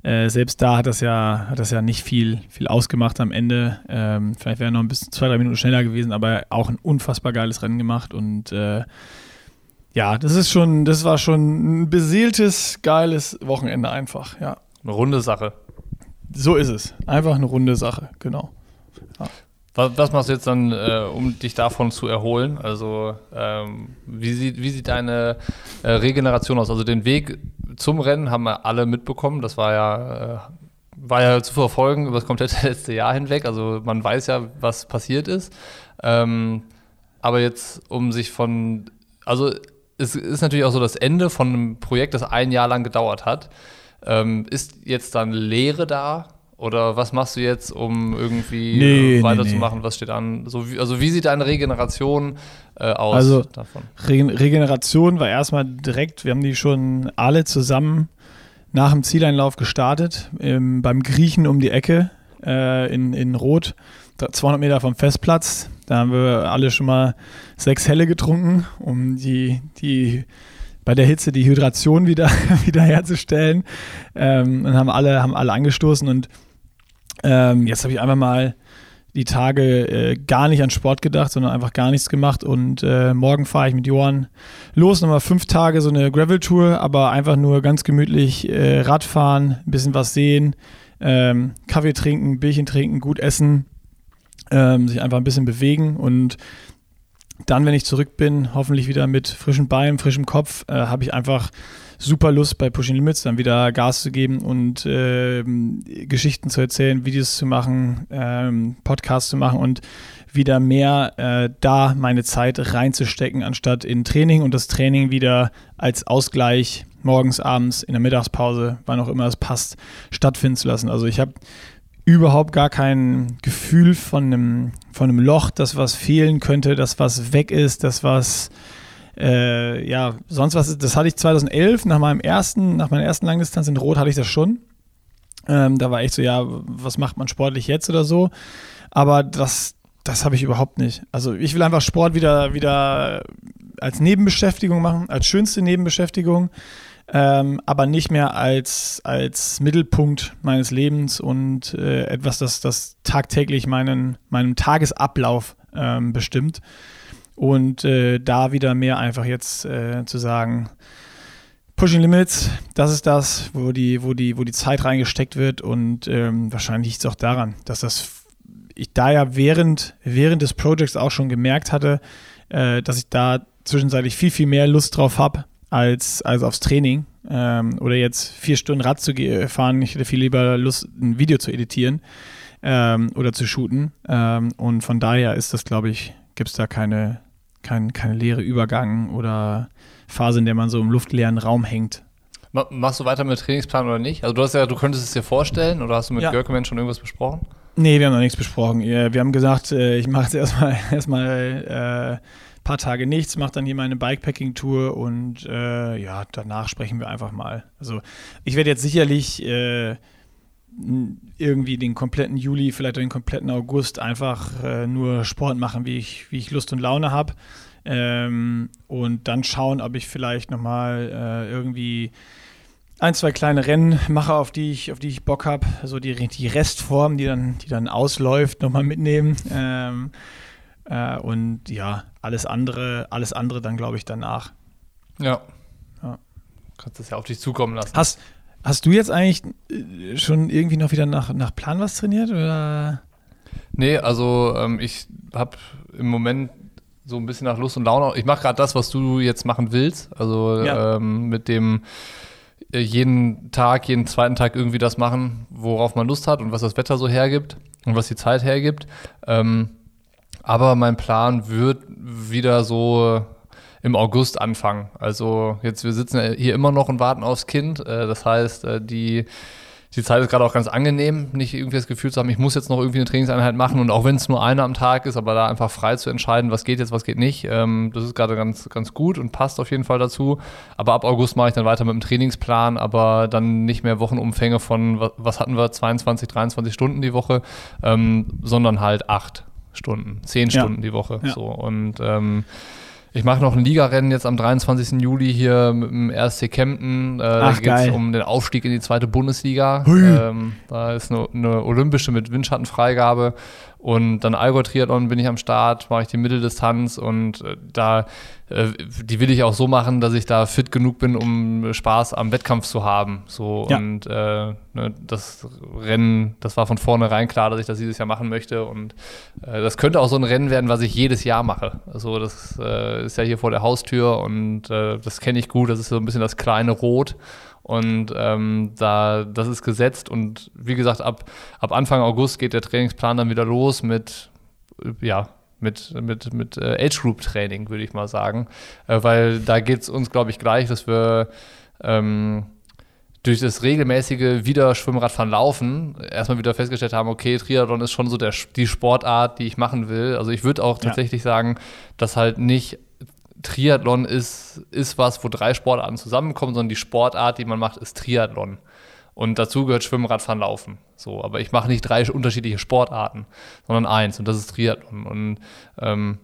äh, selbst da hat das ja, hat das ja nicht viel, viel ausgemacht am Ende. Ähm, vielleicht wäre er noch ein bisschen zwei, drei Minuten schneller gewesen, aber auch ein unfassbar geiles Rennen gemacht und äh, ja, das ist schon, das war schon ein beseeltes, geiles Wochenende einfach, ja. Eine runde Sache. So ist es. Einfach eine runde Sache, genau. Ja. Was, was, machst du jetzt dann, äh, um dich davon zu erholen? Also, ähm, wie, sieht, wie sieht deine äh, Regeneration aus? Also, den Weg zum Rennen haben wir alle mitbekommen. Das war ja, äh, war ja zu verfolgen über das komplette letzte Jahr hinweg. Also, man weiß ja, was passiert ist. Ähm, aber jetzt, um sich von, also, es ist natürlich auch so das Ende von einem Projekt, das ein Jahr lang gedauert hat. Ähm, ist jetzt dann Leere da Oder was machst du jetzt, um irgendwie Nee, äh, weiterzumachen? nee, machen? Was steht an? So wie, also wie sieht deine Regeneration äh, aus Also- davon? Regen Regeneration war erstmal direkt, wir haben die schon alle zusammen nach dem Zieleinlauf gestartet, im, beim Griechen um die Ecke äh, in, in Rot, da- 200 Meter vom Festplatz. Da haben wir alle schon mal sechs Helle getrunken, um die, die bei der Hitze die Hydration wieder, wieder herzustellen. Ähm, und haben alle, haben alle angestoßen und ähm, jetzt habe ich einfach mal die Tage äh, gar nicht an Sport gedacht, sondern einfach gar nichts gemacht. Und äh, morgen fahre ich mit Johann los, nochmal fünf Tage so eine Gravel-Tour, aber einfach nur ganz gemütlich äh, Radfahren, ein bisschen was sehen, ähm, Kaffee trinken, Bierchen trinken, gut essen, ähm, sich einfach ein bisschen bewegen und dann, wenn ich zurück bin, hoffentlich wieder mit frischen Beinen, frischem Kopf, äh, habe ich einfach super Lust bei Pushing Limits dann wieder Gas zu geben und ähm, Geschichten zu erzählen, Videos zu machen, ähm, Podcasts zu machen und wieder mehr äh, da meine Zeit reinzustecken, anstatt in Training und das Training wieder als Ausgleich morgens, abends, in der Mittagspause, wann auch immer es passt, stattfinden zu lassen. Also ich habe überhaupt gar kein Gefühl von einem, von einem Loch, das was fehlen könnte, das was weg ist, das was äh, ja, sonst was, ist- das hatte ich 2011 nach meinem ersten, nach meiner ersten Langdistanz in Rot hatte ich das schon. Ähm, da war echt so, ja, was macht man sportlich jetzt oder so. Aber das, das habe ich überhaupt nicht. Also ich will einfach Sport wieder, wieder als Nebenbeschäftigung machen, als schönste Nebenbeschäftigung, ähm, aber nicht mehr als, als Mittelpunkt meines Lebens und äh, etwas, das, das tagtäglich meinen, meinen Tagesablauf ähm, bestimmt. Und äh, da wieder mehr einfach jetzt äh, zu sagen, Pushing Limits, das ist das, wo die, wo die, wo die Zeit reingesteckt wird. Und ähm, wahrscheinlich liegt es auch daran, dass das ich da ja während, während des Projects auch schon gemerkt hatte, äh, dass ich da zwischenzeitlich viel, viel mehr Lust drauf habe als, als aufs Training. Ähm, oder jetzt vier Stunden Rad zu fahren. Ich hätte viel lieber Lust, ein Video zu editieren ähm, oder zu shooten. Ähm, und von daher ist das, glaube ich, gibt es da keine, kein, keine leere Übergang oder Phase, in der man so im luftleeren Raum hängt. Ma- Machst du weiter mit Trainingsplan oder nicht? Also du hast ja, du könntest es dir vorstellen oder hast du mit Ja. Görkemann schon irgendwas besprochen? Nee, wir haben noch nichts besprochen. Wir haben gesagt, äh, ich mache jetzt erstmal erstmal äh, paar Tage nichts, mache dann hier meine Bikepacking-Tour und äh, ja, danach sprechen wir einfach mal. Also ich werde jetzt sicherlich äh, irgendwie den kompletten Juli, vielleicht auch den kompletten August einfach äh, nur Sport machen, wie ich, wie ich Lust und Laune habe. Ähm, und dann schauen, ob ich vielleicht nochmal äh, irgendwie ein, zwei kleine Rennen mache, auf die ich, auf die ich Bock habe. So die, die Restform, die dann, die dann ausläuft, nochmal mitnehmen. Ähm, äh, und ja, alles andere, alles andere dann, glaube ich, danach. Ja. Ja. Kannst es ja auf dich zukommen lassen. Hast, hast du jetzt eigentlich äh, schon irgendwie noch wieder nach, nach Plan was trainiert? Oder? Nee, also ähm, ich habe im Moment so ein bisschen nach Lust und Laune. Ich mache gerade das, was du jetzt machen willst. Also Ja. ähm, mit dem äh, jeden Tag, jeden zweiten Tag irgendwie das machen, worauf man Lust hat und was das Wetter so hergibt und was die Zeit hergibt. Ähm, aber mein Plan wird wieder so im August anfangen. Also jetzt, wir sitzen hier immer noch und warten aufs Kind. Äh, das heißt, äh, die, die Zeit ist gerade auch ganz angenehm, nicht irgendwie das Gefühl zu haben, ich muss jetzt noch irgendwie eine Trainingseinheit machen und auch wenn es nur eine am Tag ist, aber da einfach frei zu entscheiden, was geht jetzt, was geht nicht. Ähm, das ist gerade ganz, ganz gut und passt auf jeden Fall dazu. Aber ab August mache ich dann weiter mit dem Trainingsplan, aber dann nicht mehr Wochenumfänge von, wa- was hatten wir, 22, 23 Stunden die Woche, ähm, sondern halt acht Stunden, zehn Ja. Stunden die Woche. Ja. So und ähm, ich mache noch ein Ligarennen jetzt am 23. Juli hier mit dem RSC Kempten. Äh, da Ach, geht geil. es um den Aufstieg in die zweite Bundesliga. Ähm, da ist eine, eine olympische mit Windschattenfreigabe. Und dann Allgäu-Triathlon bin ich am Start, mache ich die Mitteldistanz und äh, da, äh, die will ich auch so machen, dass ich da fit genug bin, um Spaß am Wettkampf zu haben. So Ja. und äh, ne, das Rennen, das war von vornherein klar, dass ich das dieses Jahr machen möchte und äh, das könnte auch so ein Rennen werden, was ich jedes Jahr mache. Also das äh, ist ja hier vor der Haustür und äh, das kenne ich gut. Das ist so ein bisschen das kleine Rot. Und ähm, da, das ist gesetzt. Und wie gesagt, ab, ab Anfang August geht der Trainingsplan dann wieder los mit, ja, mit, mit, mit äh, Age-Group-Training, würde ich mal sagen. Äh, weil da geht es uns, glaube ich, gleich, dass wir ähm, durch das regelmäßige wieder Schwimmradfahren laufen erstmal wieder festgestellt haben, okay, Triathlon ist schon so der, die Sportart, die ich machen will. Also ich würde auch tatsächlich ja. sagen, dass halt nicht Triathlon ist, ist was, wo drei Sportarten zusammenkommen, sondern die Sportart, die man macht, ist Triathlon. Und dazu gehört Schwimmen, Radfahren, Laufen. So, aber ich mache nicht drei unterschiedliche Sportarten, sondern eins und das ist Triathlon. Und ähm,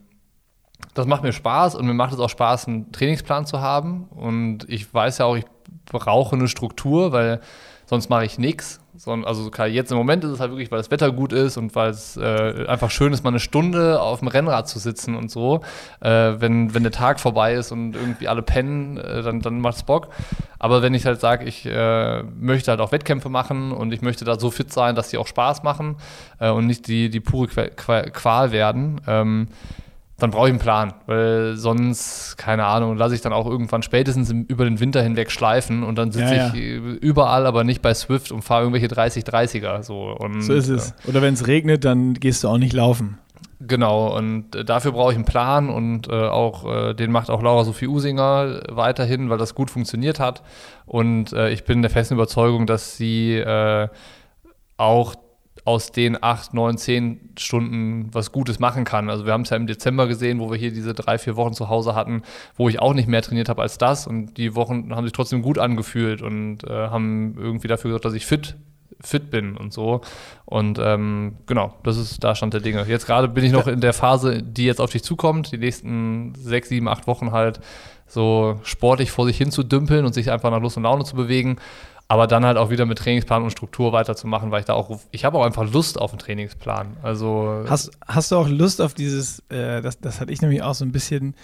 das macht mir Spaß und mir macht es auch Spaß, einen Trainingsplan zu haben. Und ich weiß ja auch, ich brauche eine Struktur, weil sonst mache ich nichts. Also jetzt im Moment ist es halt wirklich, weil das Wetter gut ist und weil es äh, einfach schön ist, mal eine Stunde auf dem Rennrad zu sitzen und so. Äh, wenn, wenn der Tag vorbei ist und irgendwie alle pennen, äh, dann, dann macht es Bock. Aber wenn ich halt sage, ich äh, möchte halt auch Wettkämpfe machen und ich möchte da so fit sein, dass die auch Spaß machen äh, und nicht die, die pure Qual werden, ähm, dann brauche ich einen Plan, weil sonst, keine Ahnung, lasse ich dann auch irgendwann spätestens über den Winter hinweg schleifen und dann sitze ja, ja. ich überall, aber nicht bei Swift und fahre irgendwelche 30-30er. So. Und, so ist es. Oder wenn es regnet, dann gehst du auch nicht laufen. Genau, und äh, dafür brauche ich einen Plan und äh, auch äh, den macht auch Laura Sophie Usinger weiterhin, weil das gut funktioniert hat. Und äh, ich bin der festen Überzeugung, dass sie äh, auch aus den acht, neun, zehn Stunden was Gutes machen kann. Also wir haben es ja im Dezember gesehen, wo wir hier diese drei, vier Wochen zu Hause hatten, wo ich auch nicht mehr trainiert habe als das. Und die Wochen haben sich trotzdem gut angefühlt und äh, haben irgendwie dafür gesorgt, dass ich fit fit bin und so. Und ähm, genau, das ist da Stand der Dinge. Jetzt gerade bin ich noch in der Phase, die jetzt auf dich zukommt, die nächsten sechs, sieben, acht Wochen halt so sportlich vor sich hin zu dümpeln und sich einfach nach Lust und Laune zu bewegen aber dann halt auch wieder mit Trainingsplan und Struktur weiterzumachen, weil ich da auch, ich habe auch einfach Lust auf einen Trainingsplan. Also hast, hast du auch Lust auf dieses, äh, das, das hatte ich nämlich auch so ein bisschen,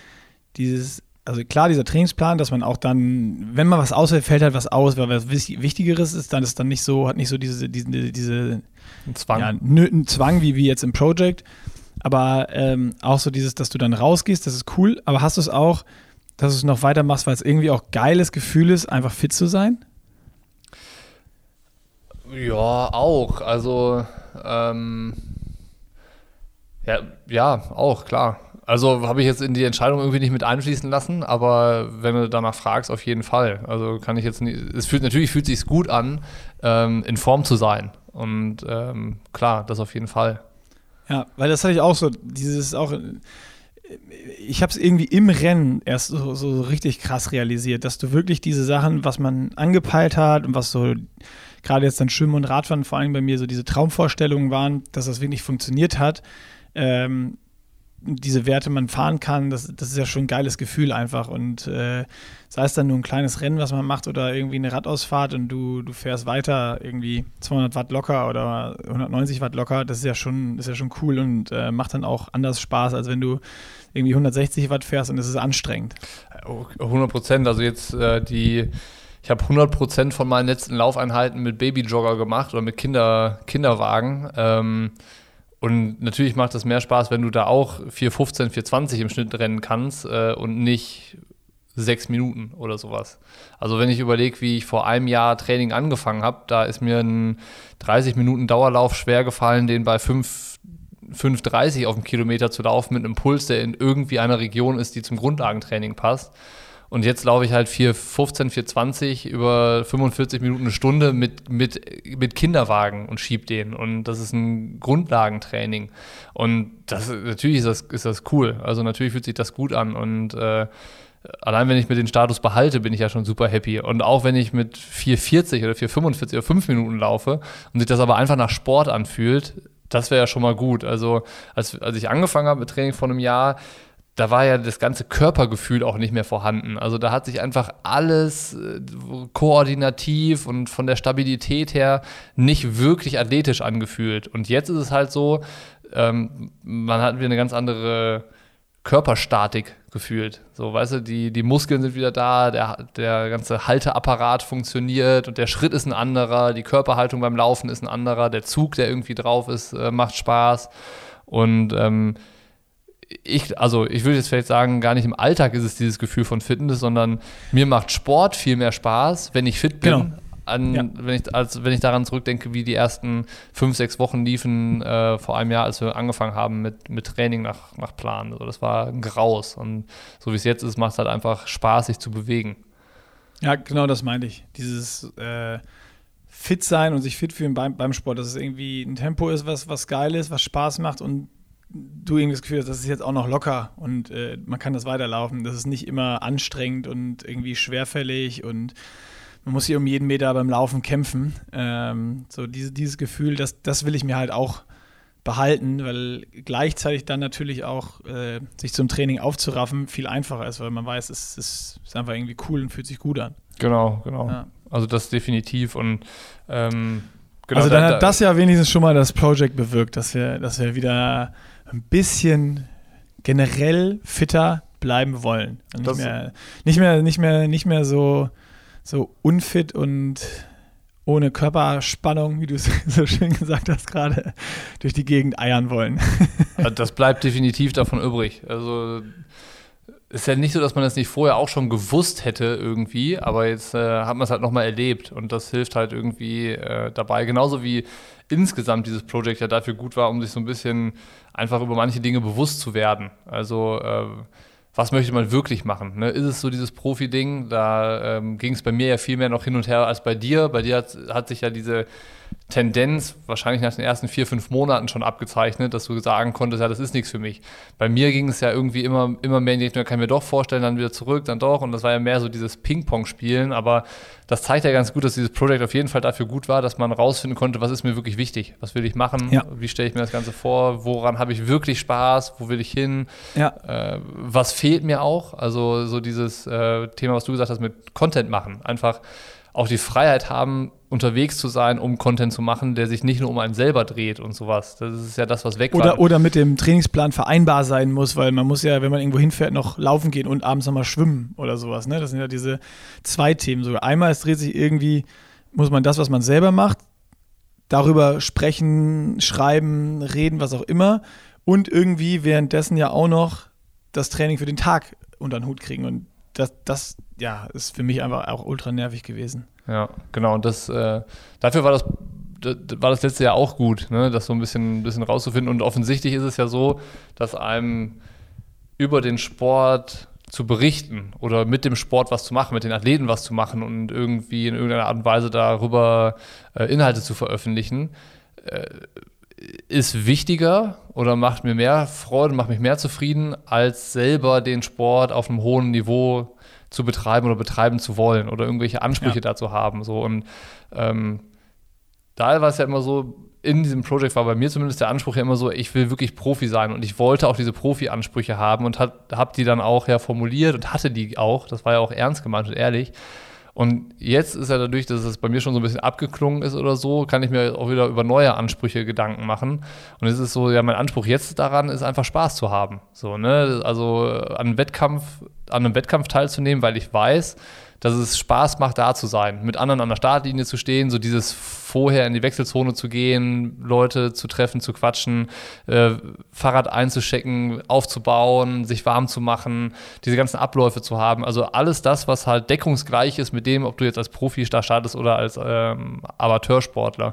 dieses, also klar, dieser Trainingsplan, dass man auch dann, wenn man was ausfällt, fällt halt was aus, weil was Wichtigeres ist, dann ist dann nicht so, hat nicht so diese, diese, diese ein Zwang. Ja, ein Zwang wie, wie jetzt im Project. Aber ähm, auch so dieses, dass du dann rausgehst, das ist cool, aber hast du es auch, dass du es noch weitermachst, weil es irgendwie auch geiles Gefühl ist, einfach fit zu sein? Ja, auch. Also, ähm, ja, ja, auch, klar. Also habe ich jetzt in die Entscheidung irgendwie nicht mit einfließen lassen, aber wenn du danach fragst, auf jeden Fall. Also kann ich jetzt nicht. Es fühlt natürlich fühlt sich gut an, ähm, in Form zu sein. Und ähm, klar, das auf jeden Fall. Ja, weil das hatte ich auch so, dieses auch. Ich habe es irgendwie im Rennen erst so, so richtig krass realisiert, dass du wirklich diese Sachen, was man angepeilt hat und was so gerade jetzt dann Schwimmen und Radfahren vor allem bei mir so diese Traumvorstellungen waren, dass das wirklich funktioniert hat. Ähm, diese Werte man fahren kann, das, das ist ja schon ein geiles Gefühl einfach. Und äh, sei es dann nur ein kleines Rennen, was man macht oder irgendwie eine Radausfahrt und du, du fährst weiter irgendwie 200 Watt locker oder 190 Watt locker, das ist ja schon, ist ja schon cool und äh, macht dann auch anders Spaß, als wenn du irgendwie 160 Watt fährst und es ist anstrengend. 100 Prozent, also jetzt äh, die ich habe 100% von meinen letzten Laufeinheiten mit Babyjogger gemacht oder mit Kinder, Kinderwagen. Ähm, und natürlich macht es mehr Spaß, wenn du da auch 4,15, 4,20 im Schnitt rennen kannst äh, und nicht sechs Minuten oder sowas. Also wenn ich überlege, wie ich vor einem Jahr Training angefangen habe, da ist mir ein 30 Minuten Dauerlauf schwer gefallen, den bei 5, 5,30 auf dem Kilometer zu laufen mit einem Puls, der in irgendwie einer Region ist, die zum Grundlagentraining passt. Und jetzt laufe ich halt 4,15, 4,20 über 45 Minuten eine Stunde mit, mit, mit Kinderwagen und schieb den. Und das ist ein Grundlagentraining. Und das, natürlich ist das, ist das cool. Also natürlich fühlt sich das gut an. Und äh, allein wenn ich mir den Status behalte, bin ich ja schon super happy. Und auch wenn ich mit 4,40 oder 4,45 oder 5 Minuten laufe und sich das aber einfach nach Sport anfühlt, das wäre ja schon mal gut. Also als, als ich angefangen habe mit Training vor einem Jahr, da war ja das ganze Körpergefühl auch nicht mehr vorhanden. Also da hat sich einfach alles äh, koordinativ und von der Stabilität her nicht wirklich athletisch angefühlt. Und jetzt ist es halt so, ähm, man hat wieder eine ganz andere Körperstatik gefühlt. So, weißt du, die, die Muskeln sind wieder da, der, der ganze Halteapparat funktioniert und der Schritt ist ein anderer, die Körperhaltung beim Laufen ist ein anderer, der Zug, der irgendwie drauf ist, äh, macht Spaß. Und ähm, ich, also ich würde jetzt vielleicht sagen, gar nicht im Alltag ist es dieses Gefühl von Fitness, sondern mir macht Sport viel mehr Spaß, wenn ich fit bin. Genau. An, ja. wenn, ich, als, wenn ich daran zurückdenke, wie die ersten fünf, sechs Wochen liefen äh, vor einem Jahr, als wir angefangen haben mit, mit Training nach, nach Plan. Also das war ein Graus. Und so wie es jetzt ist, macht es halt einfach Spaß, sich zu bewegen. Ja, genau das meinte ich. Dieses äh, fit sein und sich fit fühlen beim, beim Sport, dass es irgendwie ein Tempo ist, was, was geil ist, was Spaß macht und du irgendwie das Gefühl hast, das ist jetzt auch noch locker und äh, man kann das weiterlaufen. Das ist nicht immer anstrengend und irgendwie schwerfällig und man muss hier um jeden Meter beim Laufen kämpfen. Ähm, so diese, dieses Gefühl, das, das will ich mir halt auch behalten, weil gleichzeitig dann natürlich auch äh, sich zum Training aufzuraffen viel einfacher ist, weil man weiß, es, es, ist einfach irgendwie cool und fühlt sich gut an. Genau, genau. Ja. Also das definitiv und ähm, genau, also dann da, hat das ja wenigstens schon mal das Project bewirkt, dass wir, dass wir wieder ein bisschen generell fitter bleiben wollen. Nicht mehr, nicht mehr, nicht mehr, nicht mehr so, so unfit und ohne Körperspannung, wie du es so schön gesagt hast, gerade durch die Gegend eiern wollen. das bleibt definitiv davon übrig. Also ist ja nicht so, dass man das nicht vorher auch schon gewusst hätte irgendwie, aber jetzt äh, hat man es halt nochmal erlebt und das hilft halt irgendwie äh, dabei. Genauso wie insgesamt dieses Projekt ja dafür gut war, um sich so ein bisschen einfach über manche Dinge bewusst zu werden. Also äh, was möchte man wirklich machen? Ne? Ist es so dieses Profi-Ding? Da ähm, ging es bei mir ja viel mehr noch hin und her als bei dir. Bei dir hat, hat sich ja diese Tendenz wahrscheinlich nach den ersten vier, fünf Monaten schon abgezeichnet, dass du sagen konntest, ja, das ist nichts für mich. Bei mir ging es ja irgendwie immer, immer mehr in die Richtung, kann ich mir doch vorstellen, dann wieder zurück, dann doch. Und das war ja mehr so dieses Ping-Pong-Spielen. Aber das zeigt ja ganz gut, dass dieses Projekt auf jeden Fall dafür gut war, dass man rausfinden konnte, was ist mir wirklich wichtig, was will ich machen, ja. wie stelle ich mir das Ganze vor, woran habe ich wirklich Spaß, wo will ich hin, ja. äh, was fehlt mir auch. Also so dieses äh, Thema, was du gesagt hast mit Content machen. Einfach auch die Freiheit haben, unterwegs zu sein, um Content zu machen, der sich nicht nur um einen selber dreht und sowas. Das ist ja das, was weg oder, Oder mit dem Trainingsplan vereinbar sein muss, weil man muss ja, wenn man irgendwo hinfährt, noch laufen gehen und abends nochmal schwimmen oder sowas. Ne? Das sind ja diese zwei Themen. So, einmal, es dreht sich irgendwie, muss man das, was man selber macht, darüber sprechen, schreiben, reden, was auch immer. Und irgendwie währenddessen ja auch noch das Training für den Tag unter den Hut kriegen. Und das, das ja, ist für mich einfach auch ultra nervig gewesen. Ja, genau. Und das, äh, dafür war das, war das letzte Jahr auch gut, ne? das so ein bisschen, ein bisschen rauszufinden. Und offensichtlich ist es ja so, dass einem über den Sport zu berichten oder mit dem Sport was zu machen, mit den Athleten was zu machen und irgendwie in irgendeiner Art und Weise darüber äh, Inhalte zu veröffentlichen, äh, ist wichtiger oder macht mir mehr Freude, macht mich mehr zufrieden, als selber den Sport auf einem hohen Niveau zu betreiben oder betreiben zu wollen oder irgendwelche Ansprüche ja. dazu haben. So. Und ähm, da war es ja immer so, in diesem Projekt war bei mir zumindest der Anspruch ja immer so, ich will wirklich Profi sein und ich wollte auch diese Profi-Ansprüche haben und habe die dann auch ja formuliert und hatte die auch. Das war ja auch ernst gemeint und ehrlich. Und jetzt ist ja dadurch, dass es bei mir schon so ein bisschen abgeklungen ist oder so, kann ich mir auch wieder über neue Ansprüche Gedanken machen. Und es ist so, ja, mein Anspruch jetzt daran ist einfach Spaß zu haben. So, ne? Also an Wettkampf, an einem Wettkampf teilzunehmen, weil ich weiß, dass es Spaß macht, da zu sein, mit anderen an der Startlinie zu stehen, so dieses vorher in die Wechselzone zu gehen, Leute zu treffen, zu quatschen, äh, Fahrrad einzuschecken, aufzubauen, sich warm zu machen, diese ganzen Abläufe zu haben. Also alles das, was halt deckungsgleich ist mit dem, ob du jetzt als Profi da startest oder als ähm, Amateursportler.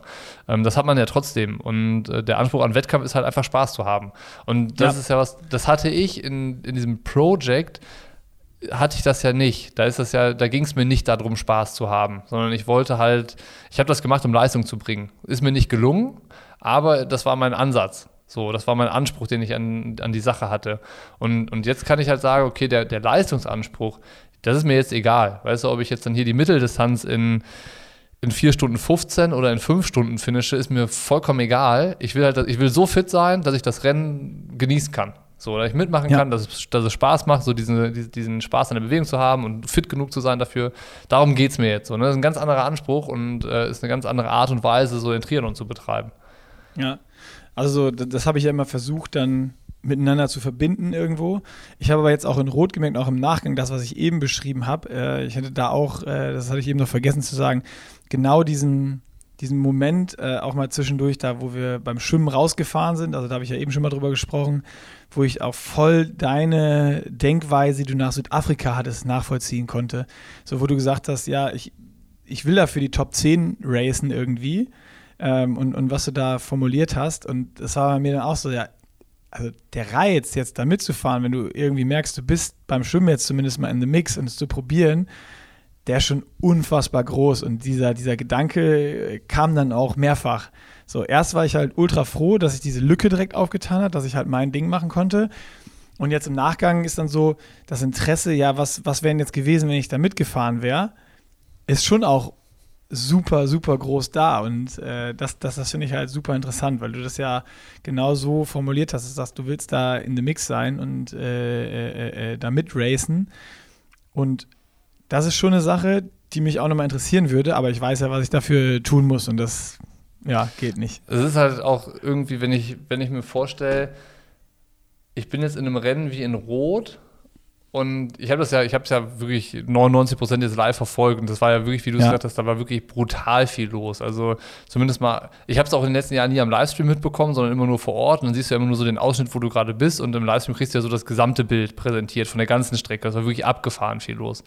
Ähm, das hat man ja trotzdem. Und äh, der Anspruch an Wettkampf ist halt einfach Spaß zu haben. Und das ja. ist ja was, das hatte ich in, in diesem Project hatte ich das ja nicht. Da ist das ja, da ging es mir nicht darum, Spaß zu haben, sondern ich wollte halt, ich habe das gemacht, um Leistung zu bringen. Ist mir nicht gelungen, aber das war mein Ansatz. So, das war mein Anspruch, den ich an, an die Sache hatte. Und, und jetzt kann ich halt sagen, okay, der, der Leistungsanspruch, das ist mir jetzt egal. Weißt du, ob ich jetzt dann hier die Mitteldistanz in, in 4 Stunden 15 oder in 5 Stunden finische, ist mir vollkommen egal. Ich will halt, ich will so fit sein, dass ich das Rennen genießen kann. So, dass ich mitmachen ja. kann, dass es, dass es Spaß macht, so diesen, diesen Spaß an der Bewegung zu haben und fit genug zu sein dafür. Darum geht es mir jetzt. So, ne? Das ist ein ganz anderer Anspruch und äh, ist eine ganz andere Art und Weise, so den Triathlon zu betreiben. Ja, also das, habe ich ja immer versucht, dann miteinander zu verbinden irgendwo. Ich habe aber jetzt auch in Rot gemerkt, auch im Nachgang, das, was ich eben beschrieben habe, äh, ich hatte da auch, äh, das hatte ich eben noch vergessen zu sagen, genau diesen, diesen Moment äh, auch mal zwischendurch da, wo wir beim Schwimmen rausgefahren sind, also da habe ich ja eben schon mal drüber gesprochen, wo ich auch voll deine Denkweise, die du nach Südafrika hattest, nachvollziehen konnte. So, wo du gesagt hast, ja, ich, ich will da für die Top 10 racen irgendwie ähm, und, und was du da formuliert hast und das war bei mir dann auch so, ja, also der Reiz jetzt da mitzufahren, wenn du irgendwie merkst, du bist beim Schwimmen jetzt zumindest mal in the Mix und es zu probieren, der ist schon unfassbar groß. Und dieser, dieser Gedanke kam dann auch mehrfach. So, erst war ich halt ultra froh, dass ich diese Lücke direkt aufgetan habe, dass ich halt mein Ding machen konnte. Und jetzt im Nachgang ist dann so das Interesse, ja, was, was wäre denn jetzt gewesen, wenn ich da mitgefahren wäre, ist schon auch super, super groß da. Und äh, das, das, das finde ich halt super interessant, weil du das ja genau so formuliert hast, dass du willst da in the Mix sein und äh, äh, äh, da mitracen. Und das ist schon eine Sache, die mich auch nochmal interessieren würde, aber ich weiß ja, was ich dafür tun muss und das, ja, geht nicht. Es ist halt auch irgendwie, wenn ich, wenn ich mir vorstelle, ich bin jetzt in einem Rennen wie in Rot und ich habe das ja, ich habe es ja wirklich 99 Prozent jetzt live verfolgt und das war ja wirklich, wie du es Ja. gesagt hast, da war wirklich brutal viel los. Also zumindest mal, ich habe es auch in den letzten Jahren nie am Livestream mitbekommen, sondern immer nur vor Ort und dann siehst du ja immer nur so den Ausschnitt, wo du gerade bist und im Livestream kriegst du ja so das gesamte Bild präsentiert von der ganzen Strecke. Das war wirklich abgefahren viel los.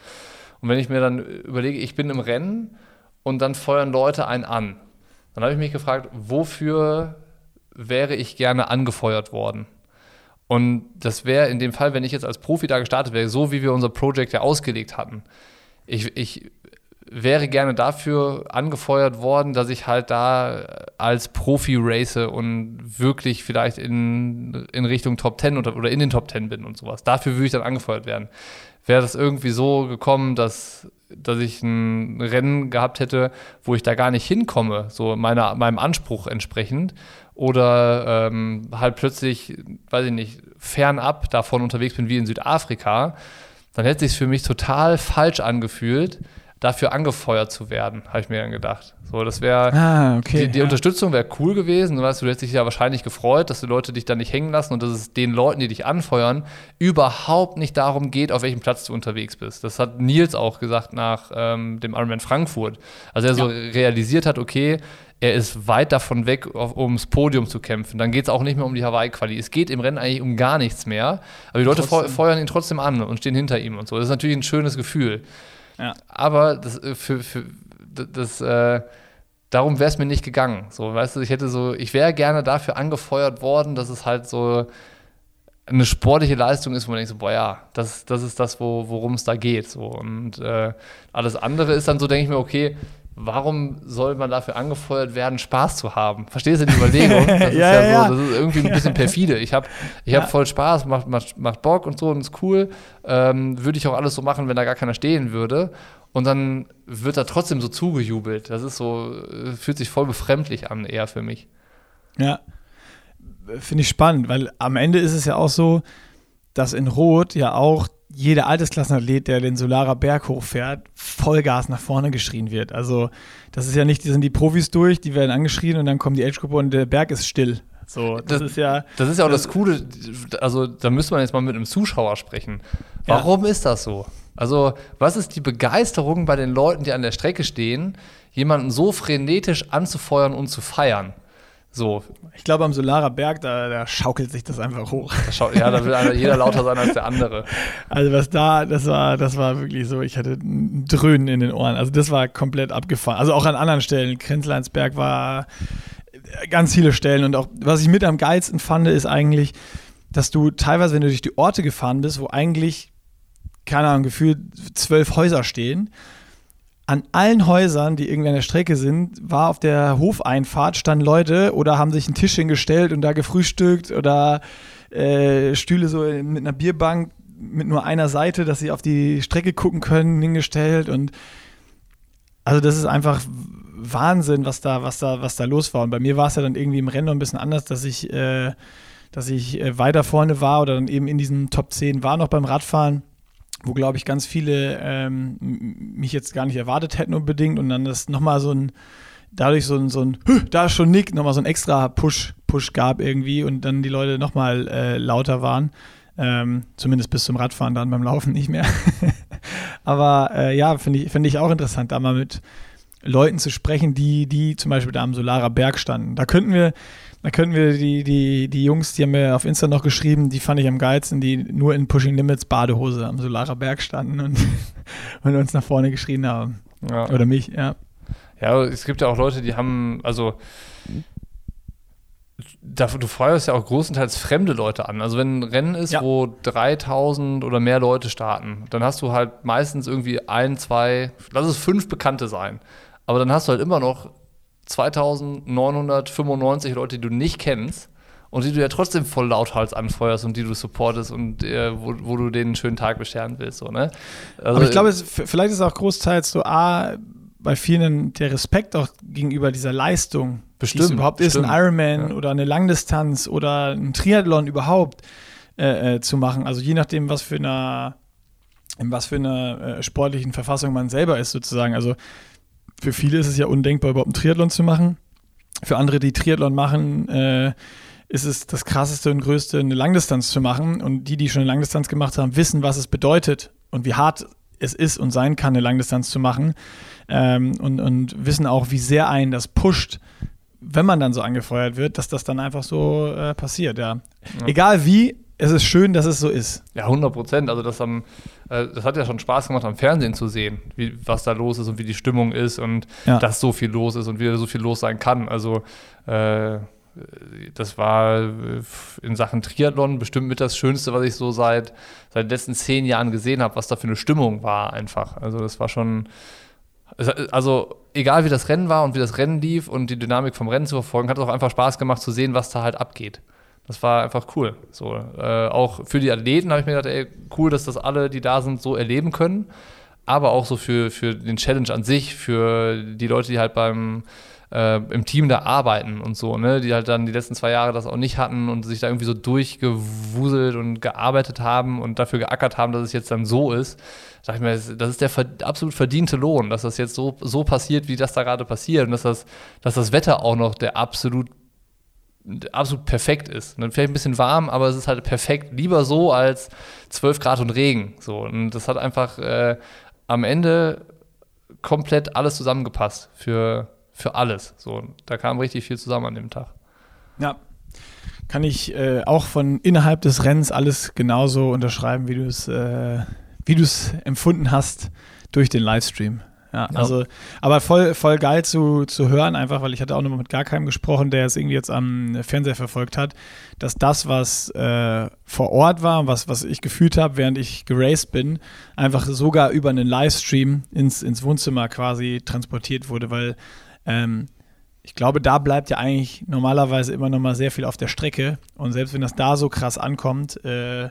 Und wenn ich mir dann überlege, ich bin im Rennen und dann feuern Leute einen an, dann habe ich mich gefragt, wofür wäre ich gerne angefeuert worden? Und das wäre in dem Fall, wenn ich jetzt als Profi da gestartet wäre, so wie wir unser Projekt ja ausgelegt hatten. Ich, ich wäre gerne dafür angefeuert worden, dass ich halt da als Profi race und wirklich vielleicht in, in Richtung Top 10 oder, oder in den Top 10 bin und sowas. Dafür würde ich dann angefeuert werden. Wäre das irgendwie so gekommen, dass, dass ich ein Rennen gehabt hätte, wo ich da gar nicht hinkomme, so meiner, meinem Anspruch entsprechend, oder ähm, halt plötzlich, weiß ich nicht, fernab davon unterwegs bin wie in Südafrika, dann hätte sich für mich total falsch angefühlt, dafür angefeuert zu werden, habe ich mir dann gedacht. So, das wäre Ah, okay. die, die ja. Unterstützung wäre cool gewesen. Du weißt, du hättest dich ja wahrscheinlich gefreut, dass die Leute dich da nicht hängen lassen und dass es den Leuten, die dich anfeuern, überhaupt nicht darum geht, auf welchem Platz du unterwegs bist. Das hat Nils auch gesagt nach ähm, dem Ironman Frankfurt. Also er so realisiert hat, okay, er ist weit davon weg, auf, ums Podium zu kämpfen. Dann geht es auch nicht mehr um die Hawaii-Quali. Es geht im Rennen eigentlich um gar nichts mehr. Aber die Leute Trotzdem. feuern ihn trotzdem an und stehen hinter ihm und so. Das ist natürlich ein schönes Gefühl. Ja. Aber das, äh, für, für, das, äh, darum wäre es mir nicht gegangen. So, weißt du, ich hätte so, ich wäre gerne dafür angefeuert worden, dass es halt so eine sportliche Leistung ist, wo man denkt so, boah ja, das, das ist das, wo, worum es da geht. So. Und äh, alles andere ist dann so, denke ich mir, okay, warum soll man dafür angefeuert werden, Spaß zu haben? Verstehst du die Überlegung? Das ist Ja, ja, ja, so, das ist irgendwie ein bisschen perfide. Ich habe ich hab Ja. voll Spaß, macht, macht, macht Bock und so und ist cool. Ähm, würde ich auch alles so machen, wenn da gar keiner stehen würde. Und dann wird da trotzdem so zugejubelt. Das ist so, äh, fühlt sich voll befremdlich an, eher für mich. Ja, finde ich spannend, weil am Ende ist es ja auch so, dass in Rot ja auch jeder Altersklassenathlet, der den Solarer Berg hochfährt, Vollgas nach vorne geschrien wird. Also das ist ja nicht, die sind die Profis durch, die werden angeschrien und dann kommt die Age-Gruppe und der Berg ist still. So, das, Das- ist ja, Das ist ja auch das, Das- Coole, also da müsste man jetzt mal mit einem Zuschauer sprechen. Warum ist das so? Also, was ist die Begeisterung bei den Leuten, die an der Strecke stehen, jemanden so frenetisch anzufeuern und zu feiern? So, ich glaube am Solarer Berg, da, da schaukelt sich das einfach hoch. da ja, da will einer, jeder lauter sein als der andere. Also was da, das war, das war wirklich so, ich hatte ein Dröhnen in den Ohren. Also das war komplett abgefahren. Also auch an anderen Stellen. Grenzleinsberg war äh, ganz viele Stellen und auch, was ich mit am geilsten fand, ist eigentlich, dass du teilweise, wenn du durch die Orte gefahren bist, wo eigentlich, keine Ahnung, gefühlt zwölf Häuser stehen, an allen Häusern, die irgendwie an der Strecke sind, war auf der Hofeinfahrt standen Leute oder haben sich einen Tisch hingestellt und da gefrühstückt oder äh, Stühle so mit einer Bierbank mit nur einer Seite, dass sie auf die Strecke gucken können, hingestellt und also das ist einfach Wahnsinn, was da, was da, was da los war. Und bei mir war es ja dann irgendwie im Rennen noch ein bisschen anders, dass ich, äh, dass ich äh, weiter vorne war oder dann eben in diesen Top 10 war noch beim Radfahren, wo glaube ich ganz viele ähm, mich jetzt gar nicht erwartet hätten unbedingt und dann das nochmal so ein, dadurch so ein, so ein, "Hö, da ist schon Nick, nochmal so ein extra Push, Push gab irgendwie und dann die Leute nochmal äh, lauter waren. Ähm, zumindest bis zum Radfahren dann beim Laufen nicht mehr. Aber äh, ja, finde ich, finde ich auch interessant, da mal mit Leuten zu sprechen, die, die zum Beispiel da am Solarer Berg standen. Da könnten wir, da könnten wir die, die, die Jungs, die haben mir auf Insta noch geschrieben, die fand ich am geilsten, die nur in Pushing Limits Badehose am Solarer Berg standen und, und uns nach vorne geschrien haben. Ja. Oder mich, ja. Ja, es gibt ja auch Leute, die haben, also du feuerst ja auch großenteils fremde Leute an. Also wenn ein Rennen ist, ja. wo 3000 oder mehr Leute starten, dann hast du halt meistens irgendwie ein, zwei, lass es fünf Bekannte sein. Aber dann hast du halt immer noch 2995 Leute, die du nicht kennst und die du ja trotzdem voll lauthals anfeuerst und die du supportest und äh, wo, wo, du denen einen schönen Tag bescheren willst. So, ne? also, Aber ich glaube, vielleicht ist auch großteils so, A, bei vielen der Respekt auch gegenüber dieser Leistung, bestimmt, die es überhaupt bestimmt. ist, ein Ironman ja. oder eine Langdistanz oder ein Triathlon überhaupt äh, äh, zu machen. Also je nachdem, was für eine, in was für einer äh, sportlichen Verfassung man selber ist, sozusagen. Also für viele ist es ja undenkbar, überhaupt einen Triathlon zu machen. Für andere, die Triathlon machen, äh, ist es das krasseste und größte, eine Langdistanz zu machen. Und die, die schon eine Langdistanz gemacht haben, wissen, was es bedeutet und wie hart es ist und sein kann, eine Langdistanz zu machen. Ähm, und, und wissen auch, wie sehr einen das pusht, wenn man dann so angefeuert wird, dass das dann einfach so äh, passiert, ja. ja. Egal wie, es ist schön, dass es so ist. Ja, 100 Prozent. Also das, am, äh, das hat ja schon Spaß gemacht, am Fernsehen zu sehen, wie, was da los ist und wie die Stimmung ist und ja. dass so viel los ist und wie so viel los sein kann. Also äh, das war äh, in Sachen Triathlon bestimmt mit das Schönste, was ich so seit, seit den letzten zehn Jahren gesehen habe, was da für eine Stimmung war einfach. Also das war schon, also egal wie das Rennen war und wie das Rennen lief und die Dynamik vom Rennen zu verfolgen, hat es auch einfach Spaß gemacht zu sehen, was da halt abgeht. Das war einfach cool. So, äh, auch für die Athleten habe ich mir gedacht, ey, cool, dass das alle, die da sind, so erleben können. Aber auch so für, für den Challenge an sich, für die Leute, die halt beim äh, im Team da arbeiten und so, ne, die halt dann die letzten zwei Jahre das auch nicht hatten und sich da irgendwie so durchgewuselt und gearbeitet haben und dafür geackert haben, dass es jetzt dann so ist. Sag ich mir, das ist der absolut verdiente Lohn, dass das jetzt so, so passiert, wie das da gerade passiert und dass das, dass das Wetter auch noch der absolut absolut perfekt ist. Vielleicht ein bisschen warm, aber es ist halt perfekt. Lieber so als 12 Grad und Regen. So. Und das hat einfach äh, am Ende komplett alles zusammengepasst für, für alles. So, da kam richtig viel zusammen an dem Tag. Ja. Kann ich äh, auch von innerhalb des Rennens alles genauso unterschreiben, wie du es äh, wie du es empfunden hast durch den Livestream. Ja, also, aber voll, voll geil zu, zu hören, einfach, weil ich hatte auch noch mit gar keinem gesprochen, der es irgendwie jetzt am Fernseher verfolgt hat, dass das, was äh, vor Ort war, was, was ich gefühlt habe, während ich geraced bin, einfach sogar über einen Livestream ins, ins Wohnzimmer quasi transportiert wurde, weil ähm, ich glaube, da bleibt ja eigentlich normalerweise immer noch mal sehr viel auf der Strecke. Und selbst wenn das da so krass ankommt, äh,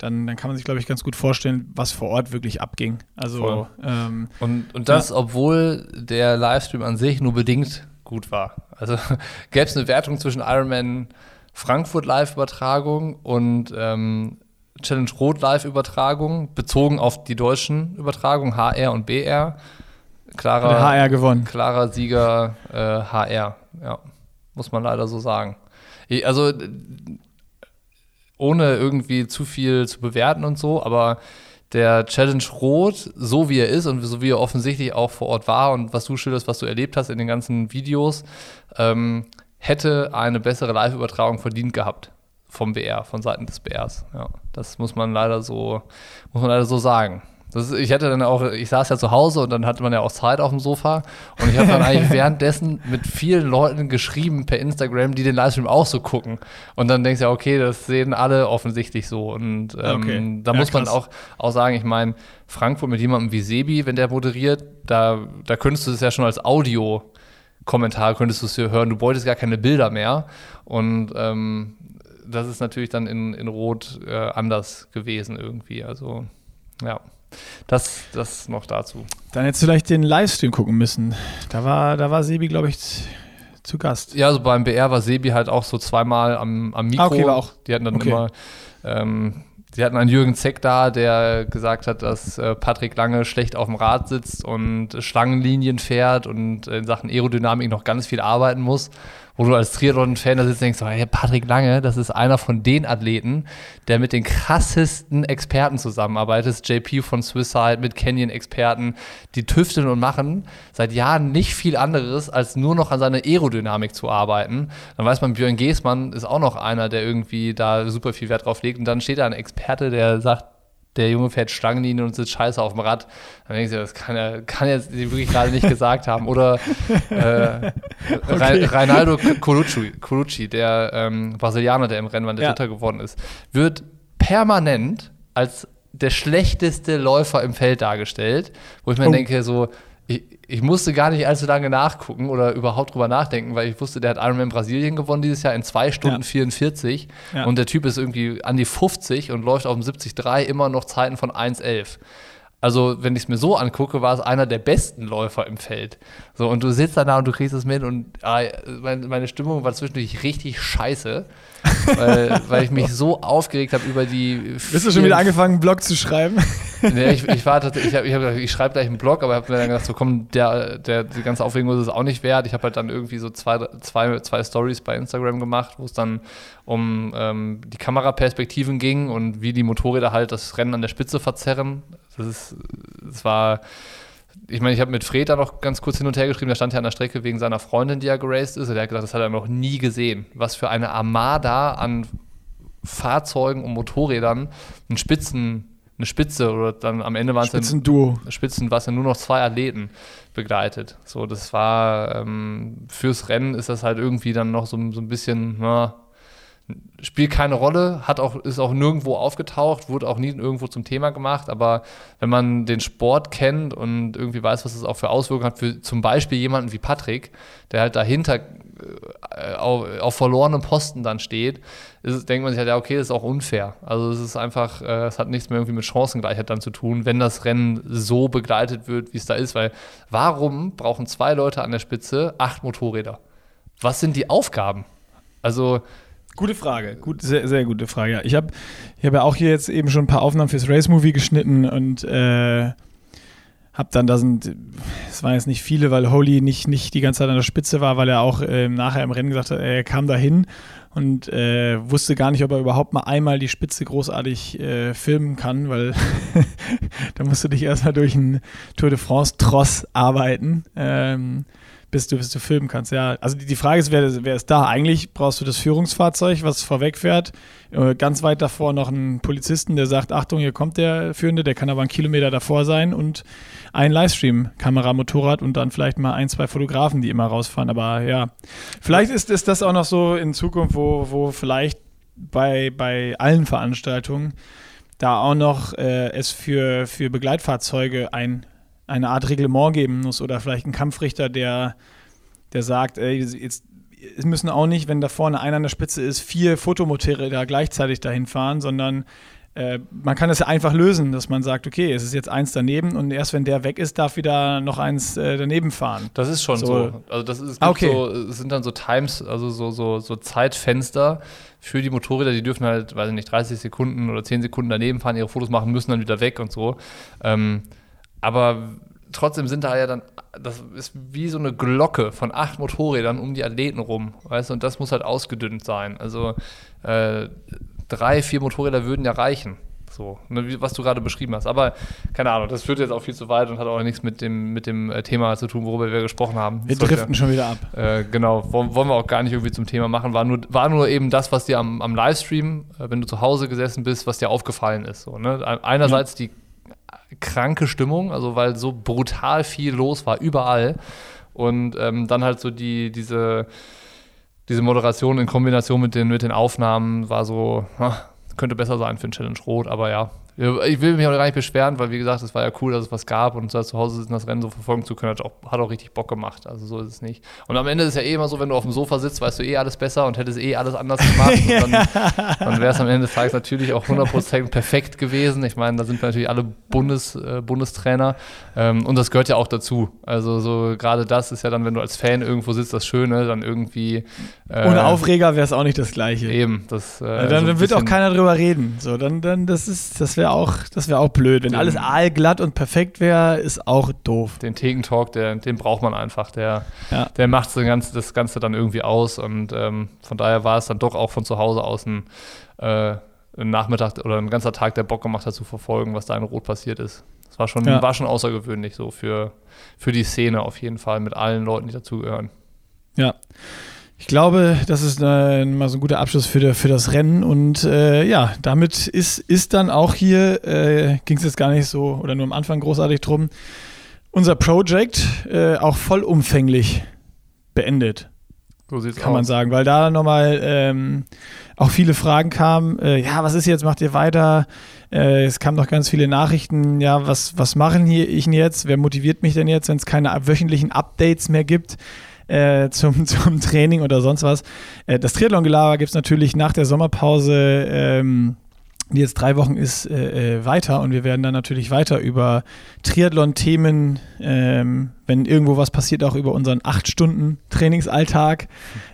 dann, dann kann man sich, glaube ich, ganz gut vorstellen, was vor Ort wirklich abging. Also ähm, und, und das, ja. obwohl der Livestream an sich nur bedingt gut war. Also gäbe es eine Wertung zwischen Ironman Frankfurt Live-Übertragung und ähm, Challenge Rot Live-Übertragung, bezogen auf die deutschen Übertragungen, HR und BR. Klarer, HR gewonnen. Klarer Sieger äh, HR, ja. Muss man leider so sagen. Also ohne irgendwie zu viel zu bewerten und so, aber der Challenge Rot, so wie er ist und so wie er offensichtlich auch vor Ort war und was du schilderst, was du erlebt hast in den ganzen Videos, ähm, hätte eine bessere Live-Übertragung verdient gehabt vom BR, von Seiten des BRs. Ja, das muss man leider so, muss man leider so sagen. Ist, ich hatte dann auch, ich saß ja zu Hause und dann hatte man ja auch Zeit auf dem Sofa und ich habe dann eigentlich währenddessen mit vielen Leuten geschrieben per Instagram, die den Livestream auch so gucken. Und dann denkst du ja, okay, das sehen alle offensichtlich so. Und ähm, okay. da ja, muss man auch, auch sagen, ich meine, Frankfurt mit jemandem wie Sebi, wenn der moderiert, da, da könntest du es ja schon als Audio Kommentar könntest du es hier hören, du beutest gar keine Bilder mehr. Und ähm, das ist natürlich dann in, in Rot äh, anders gewesen irgendwie. Also, ja. Das, das noch dazu. Dann du vielleicht den Livestream gucken müssen. Da war, da war Sebi, glaube ich, zu Gast. Ja, also beim BR war Sebi halt auch so zweimal am, am Mikro. Ah, okay, war auch. Die hatten dann okay. immer, ähm, die hatten einen Jürgen Zeck da, der gesagt hat, dass äh, Patrick Lange schlecht auf dem Rad sitzt und Schlangenlinien fährt und in Sachen Aerodynamik noch ganz viel arbeiten muss wo du als Triathlon-Fan da sitzt und denkst, hey, Patrick Lange, das ist einer von den Athleten, der mit den krassesten Experten zusammenarbeitet. JP von Swisside mit Canyon-Experten, die tüfteln und machen seit Jahren nicht viel anderes, als nur noch an seiner Aerodynamik zu arbeiten. Dann weiß man, Björn Geßmann ist auch noch einer, der irgendwie da super viel Wert drauf legt. Und dann steht da ein Experte, der sagt, der Junge fährt Stangenlinien und sitzt scheiße auf dem Rad. Dann denkst du, das kann er, kann er wirklich gerade nicht gesagt haben. Oder äh, okay. Reinaldo Colucci, Colucci der ähm, Brasilianer, der im Rennbahn der ja. Dritter geworden ist, wird permanent als der schlechteste Läufer im Feld dargestellt, wo ich mir oh. denke, so, ich, ich, musste gar nicht allzu lange nachgucken oder überhaupt drüber nachdenken, weil ich wusste, der hat Ironman Brasilien gewonnen dieses Jahr in 2 Stunden ja. 44 ja. und der Typ ist irgendwie an die 50 und läuft auf dem 73 immer noch Zeiten von 1,11. Also, wenn ich es mir so angucke, war es einer der besten Läufer im Feld. So, und du sitzt da und du kriegst es mit und ah, meine Stimmung war zwischendurch richtig scheiße weil, weil ich mich so aufgeregt habe über die. Bist du schon wieder angefangen, einen Blog zu schreiben? nee, ich, ich, war ich, hab, ich, hab, ich schreibe gleich einen Blog, aber ich habe mir dann gedacht, so komm, der, der, die ganze Aufregung ist es auch nicht wert. Ich habe halt dann irgendwie so zwei, zwei, zwei Stories bei Instagram gemacht, wo es dann um ähm, die Kameraperspektiven ging und wie die Motorräder halt das Rennen an der Spitze verzerren. Das ist, das war ich meine, ich habe mit Fred da noch ganz kurz hin und her geschrieben, der stand ja an der Strecke wegen seiner Freundin, die ja geraced ist. Und der hat gesagt, das hat er noch nie gesehen. Was für eine Armada an Fahrzeugen und Motorrädern, einen Spitzen, eine Spitze oder dann am Ende waren es Spitzenduo. Spitzen, was ja nur noch zwei Athleten begleitet. So, das war ähm, fürs Rennen ist das halt irgendwie dann noch so, so ein bisschen, na, spielt keine Rolle, hat auch, ist auch nirgendwo aufgetaucht, wurde auch nie irgendwo zum Thema gemacht, aber wenn man den Sport kennt und irgendwie weiß, was es auch für Auswirkungen hat, für zum Beispiel jemanden wie Patrick, der halt dahinter äh, auf, auf verlorenem Posten dann steht, ist, denkt man sich halt, ja, okay, das ist auch unfair. Also es ist einfach, äh, es hat nichts mehr irgendwie mit Chancengleichheit dann zu tun, wenn das Rennen so begleitet wird, wie es da ist, weil warum brauchen zwei Leute an der Spitze acht Motorräder? Was sind die Aufgaben? Also Gute Frage, gut, sehr, sehr gute Frage. Ich habe ich hab ja auch hier jetzt eben schon ein paar Aufnahmen fürs Race-Movie geschnitten und äh, habe dann, da sind, es waren jetzt nicht viele, weil Holy nicht, nicht die ganze Zeit an der Spitze war, weil er auch äh, nachher im Rennen gesagt hat, er kam da hin und äh, wusste gar nicht, ob er überhaupt mal einmal die Spitze großartig äh, filmen kann, weil da musst du dich erstmal durch einen Tour de France-Tross arbeiten. Ähm, bis du, bis du filmen kannst. Ja, also die, die Frage ist, wer, wer ist da? Eigentlich brauchst du das Führungsfahrzeug, was vorweg fährt. Äh, ganz weit davor noch einen Polizisten, der sagt, Achtung, hier kommt der Führende, der kann aber einen Kilometer davor sein und ein Livestream, Kamera, Motorrad und dann vielleicht mal ein, zwei Fotografen, die immer rausfahren. Aber ja, vielleicht ist, ist das auch noch so in Zukunft, wo, wo vielleicht bei, bei allen Veranstaltungen da auch noch äh, es für, für Begleitfahrzeuge ein eine Art Reglement geben muss oder vielleicht ein Kampfrichter, der, der sagt, ey, jetzt es müssen auch nicht, wenn da vorne einer an der Spitze ist, vier Fotomotore da gleichzeitig dahin fahren, sondern äh, man kann das ja einfach lösen, dass man sagt, okay, es ist jetzt eins daneben und erst wenn der weg ist, darf wieder noch eins äh, daneben fahren. Das ist schon so. so. Also das ist, ah, okay. so, es sind dann so Times, also so, so, so Zeitfenster für die Motorräder, die dürfen halt, weiß ich nicht, 30 Sekunden oder 10 Sekunden daneben fahren, ihre Fotos machen, müssen dann wieder weg und so. Ähm, aber trotzdem sind da ja dann, das ist wie so eine Glocke von acht Motorrädern um die Athleten rum, weißt du, und das muss halt ausgedünnt sein. Also äh, drei, vier Motorräder würden ja reichen. So, ne, was du gerade beschrieben hast. Aber keine Ahnung, das führt jetzt auch viel zu weit und hat auch nichts mit dem, mit dem äh, Thema zu tun, worüber wir gesprochen haben. Wir driften ja, schon wieder ab. Äh, genau, wollen, wollen wir auch gar nicht irgendwie zum Thema machen. War nur, war nur eben das, was dir am, am Livestream, äh, wenn du zu Hause gesessen bist, was dir aufgefallen ist. So, ne? Einerseits ja. die kranke Stimmung, also weil so brutal viel los war, überall. Und ähm, dann halt so die, diese, diese Moderation in Kombination mit den, mit den Aufnahmen war so, ach, könnte besser sein für ein Challenge Rot, aber ja, ich will mich auch gar nicht beschweren, weil wie gesagt, es war ja cool, dass es was gab und zu Hause sitzen, das Rennen so verfolgen zu können, hat auch, hat auch richtig Bock gemacht. Also so ist es nicht. Und am Ende ist es ja eh immer so, wenn du auf dem Sofa sitzt, weißt du eh alles besser und hättest eh alles anders gemacht. Und dann, dann wäre es am Ende des Tages natürlich auch 100% perfekt gewesen. Ich meine, da sind wir natürlich alle Bundes, äh, Bundestrainer ähm, und das gehört ja auch dazu. Also so gerade das ist ja dann, wenn du als Fan irgendwo sitzt, das Schöne, dann irgendwie. Äh, Ohne Aufreger wäre es auch nicht das Gleiche. Eben. Das, äh, dann, so dann wird auch keiner drüber reden. So, dann, dann das ist, das wäre auch, das wäre auch blöd. Wenn alles aalglatt und perfekt wäre, ist auch doof. Den Thekentalk, den braucht man einfach. Der, ja. der macht das Ganze, das Ganze dann irgendwie aus. Und ähm, von daher war es dann doch auch von zu Hause aus ein, äh, ein Nachmittag oder ein ganzer Tag, der Bock gemacht hat zu verfolgen, was da in Rot passiert ist. Das war schon, ja. war schon außergewöhnlich so für, für die Szene auf jeden Fall mit allen Leuten, die dazugehören. Ja. Ich glaube, das ist äh, mal so ein guter Abschluss für, für das Rennen. Und äh, ja, damit ist, ist dann auch hier, äh, ging es jetzt gar nicht so oder nur am Anfang großartig drum, unser Project äh, auch vollumfänglich beendet. So sieht's kann aus. man sagen, weil da nochmal ähm, auch viele Fragen kamen. Äh, ja, was ist jetzt? Macht ihr weiter? Äh, es kamen noch ganz viele Nachrichten. Ja, was, was machen hier ich denn jetzt? Wer motiviert mich denn jetzt, wenn es keine wöchentlichen Updates mehr gibt? Äh, zum, zum Training oder sonst was. Äh, das Triathlon-Gelaber gibt es natürlich nach der Sommerpause, ähm, die jetzt drei Wochen ist, äh, äh, weiter und wir werden dann natürlich weiter über Triathlon-Themen, ähm, wenn irgendwo was passiert, auch über unseren acht Stunden Trainingsalltag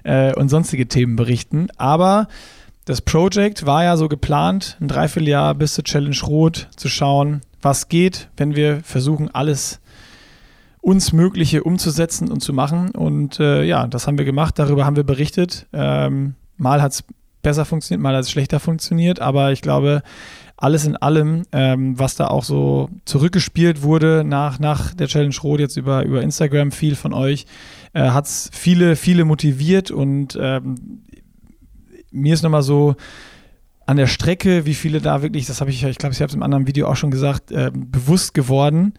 äh, und sonstige Themen berichten. Aber das Project war ja so geplant, ein Dreivierteljahr bis zur Challenge Rot zu schauen, was geht, wenn wir versuchen, alles uns Mögliche umzusetzen und zu machen. Und äh, ja, das haben wir gemacht, darüber haben wir berichtet. Ähm, mal hat es besser funktioniert, mal hat es schlechter funktioniert, aber ich glaube, alles in allem, ähm, was da auch so zurückgespielt wurde nach, nach der Challenge Rot, jetzt über, über Instagram, viel von euch, äh, hat es viele, viele motiviert und ähm, mir ist nochmal so an der Strecke, wie viele da wirklich, das habe ich, ich glaube, ich habe es im anderen Video auch schon gesagt, äh, bewusst geworden,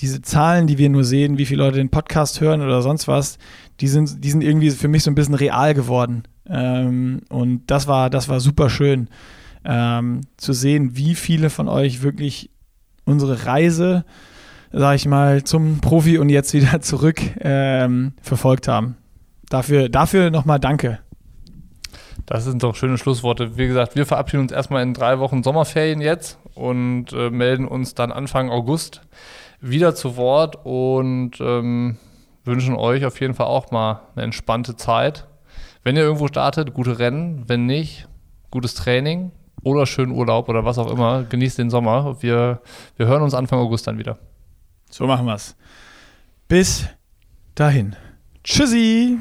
diese Zahlen, die wir nur sehen, wie viele Leute den Podcast hören oder sonst was, die sind, die sind irgendwie für mich so ein bisschen real geworden. Ähm, und das war, das war super schön ähm, zu sehen, wie viele von euch wirklich unsere Reise, sag ich mal, zum Profi und jetzt wieder zurück ähm, verfolgt haben. Dafür, dafür nochmal danke. Das sind doch schöne Schlussworte. Wie gesagt, wir verabschieden uns erstmal in drei Wochen Sommerferien jetzt und äh, melden uns dann Anfang August wieder zu Wort und ähm, wünschen euch auf jeden Fall auch mal eine entspannte Zeit. Wenn ihr irgendwo startet, gute Rennen. Wenn nicht, gutes Training oder schönen Urlaub oder was auch immer. Genießt den Sommer. Wir, wir hören uns Anfang August dann wieder. So machen wir es. Bis dahin. Tschüssi.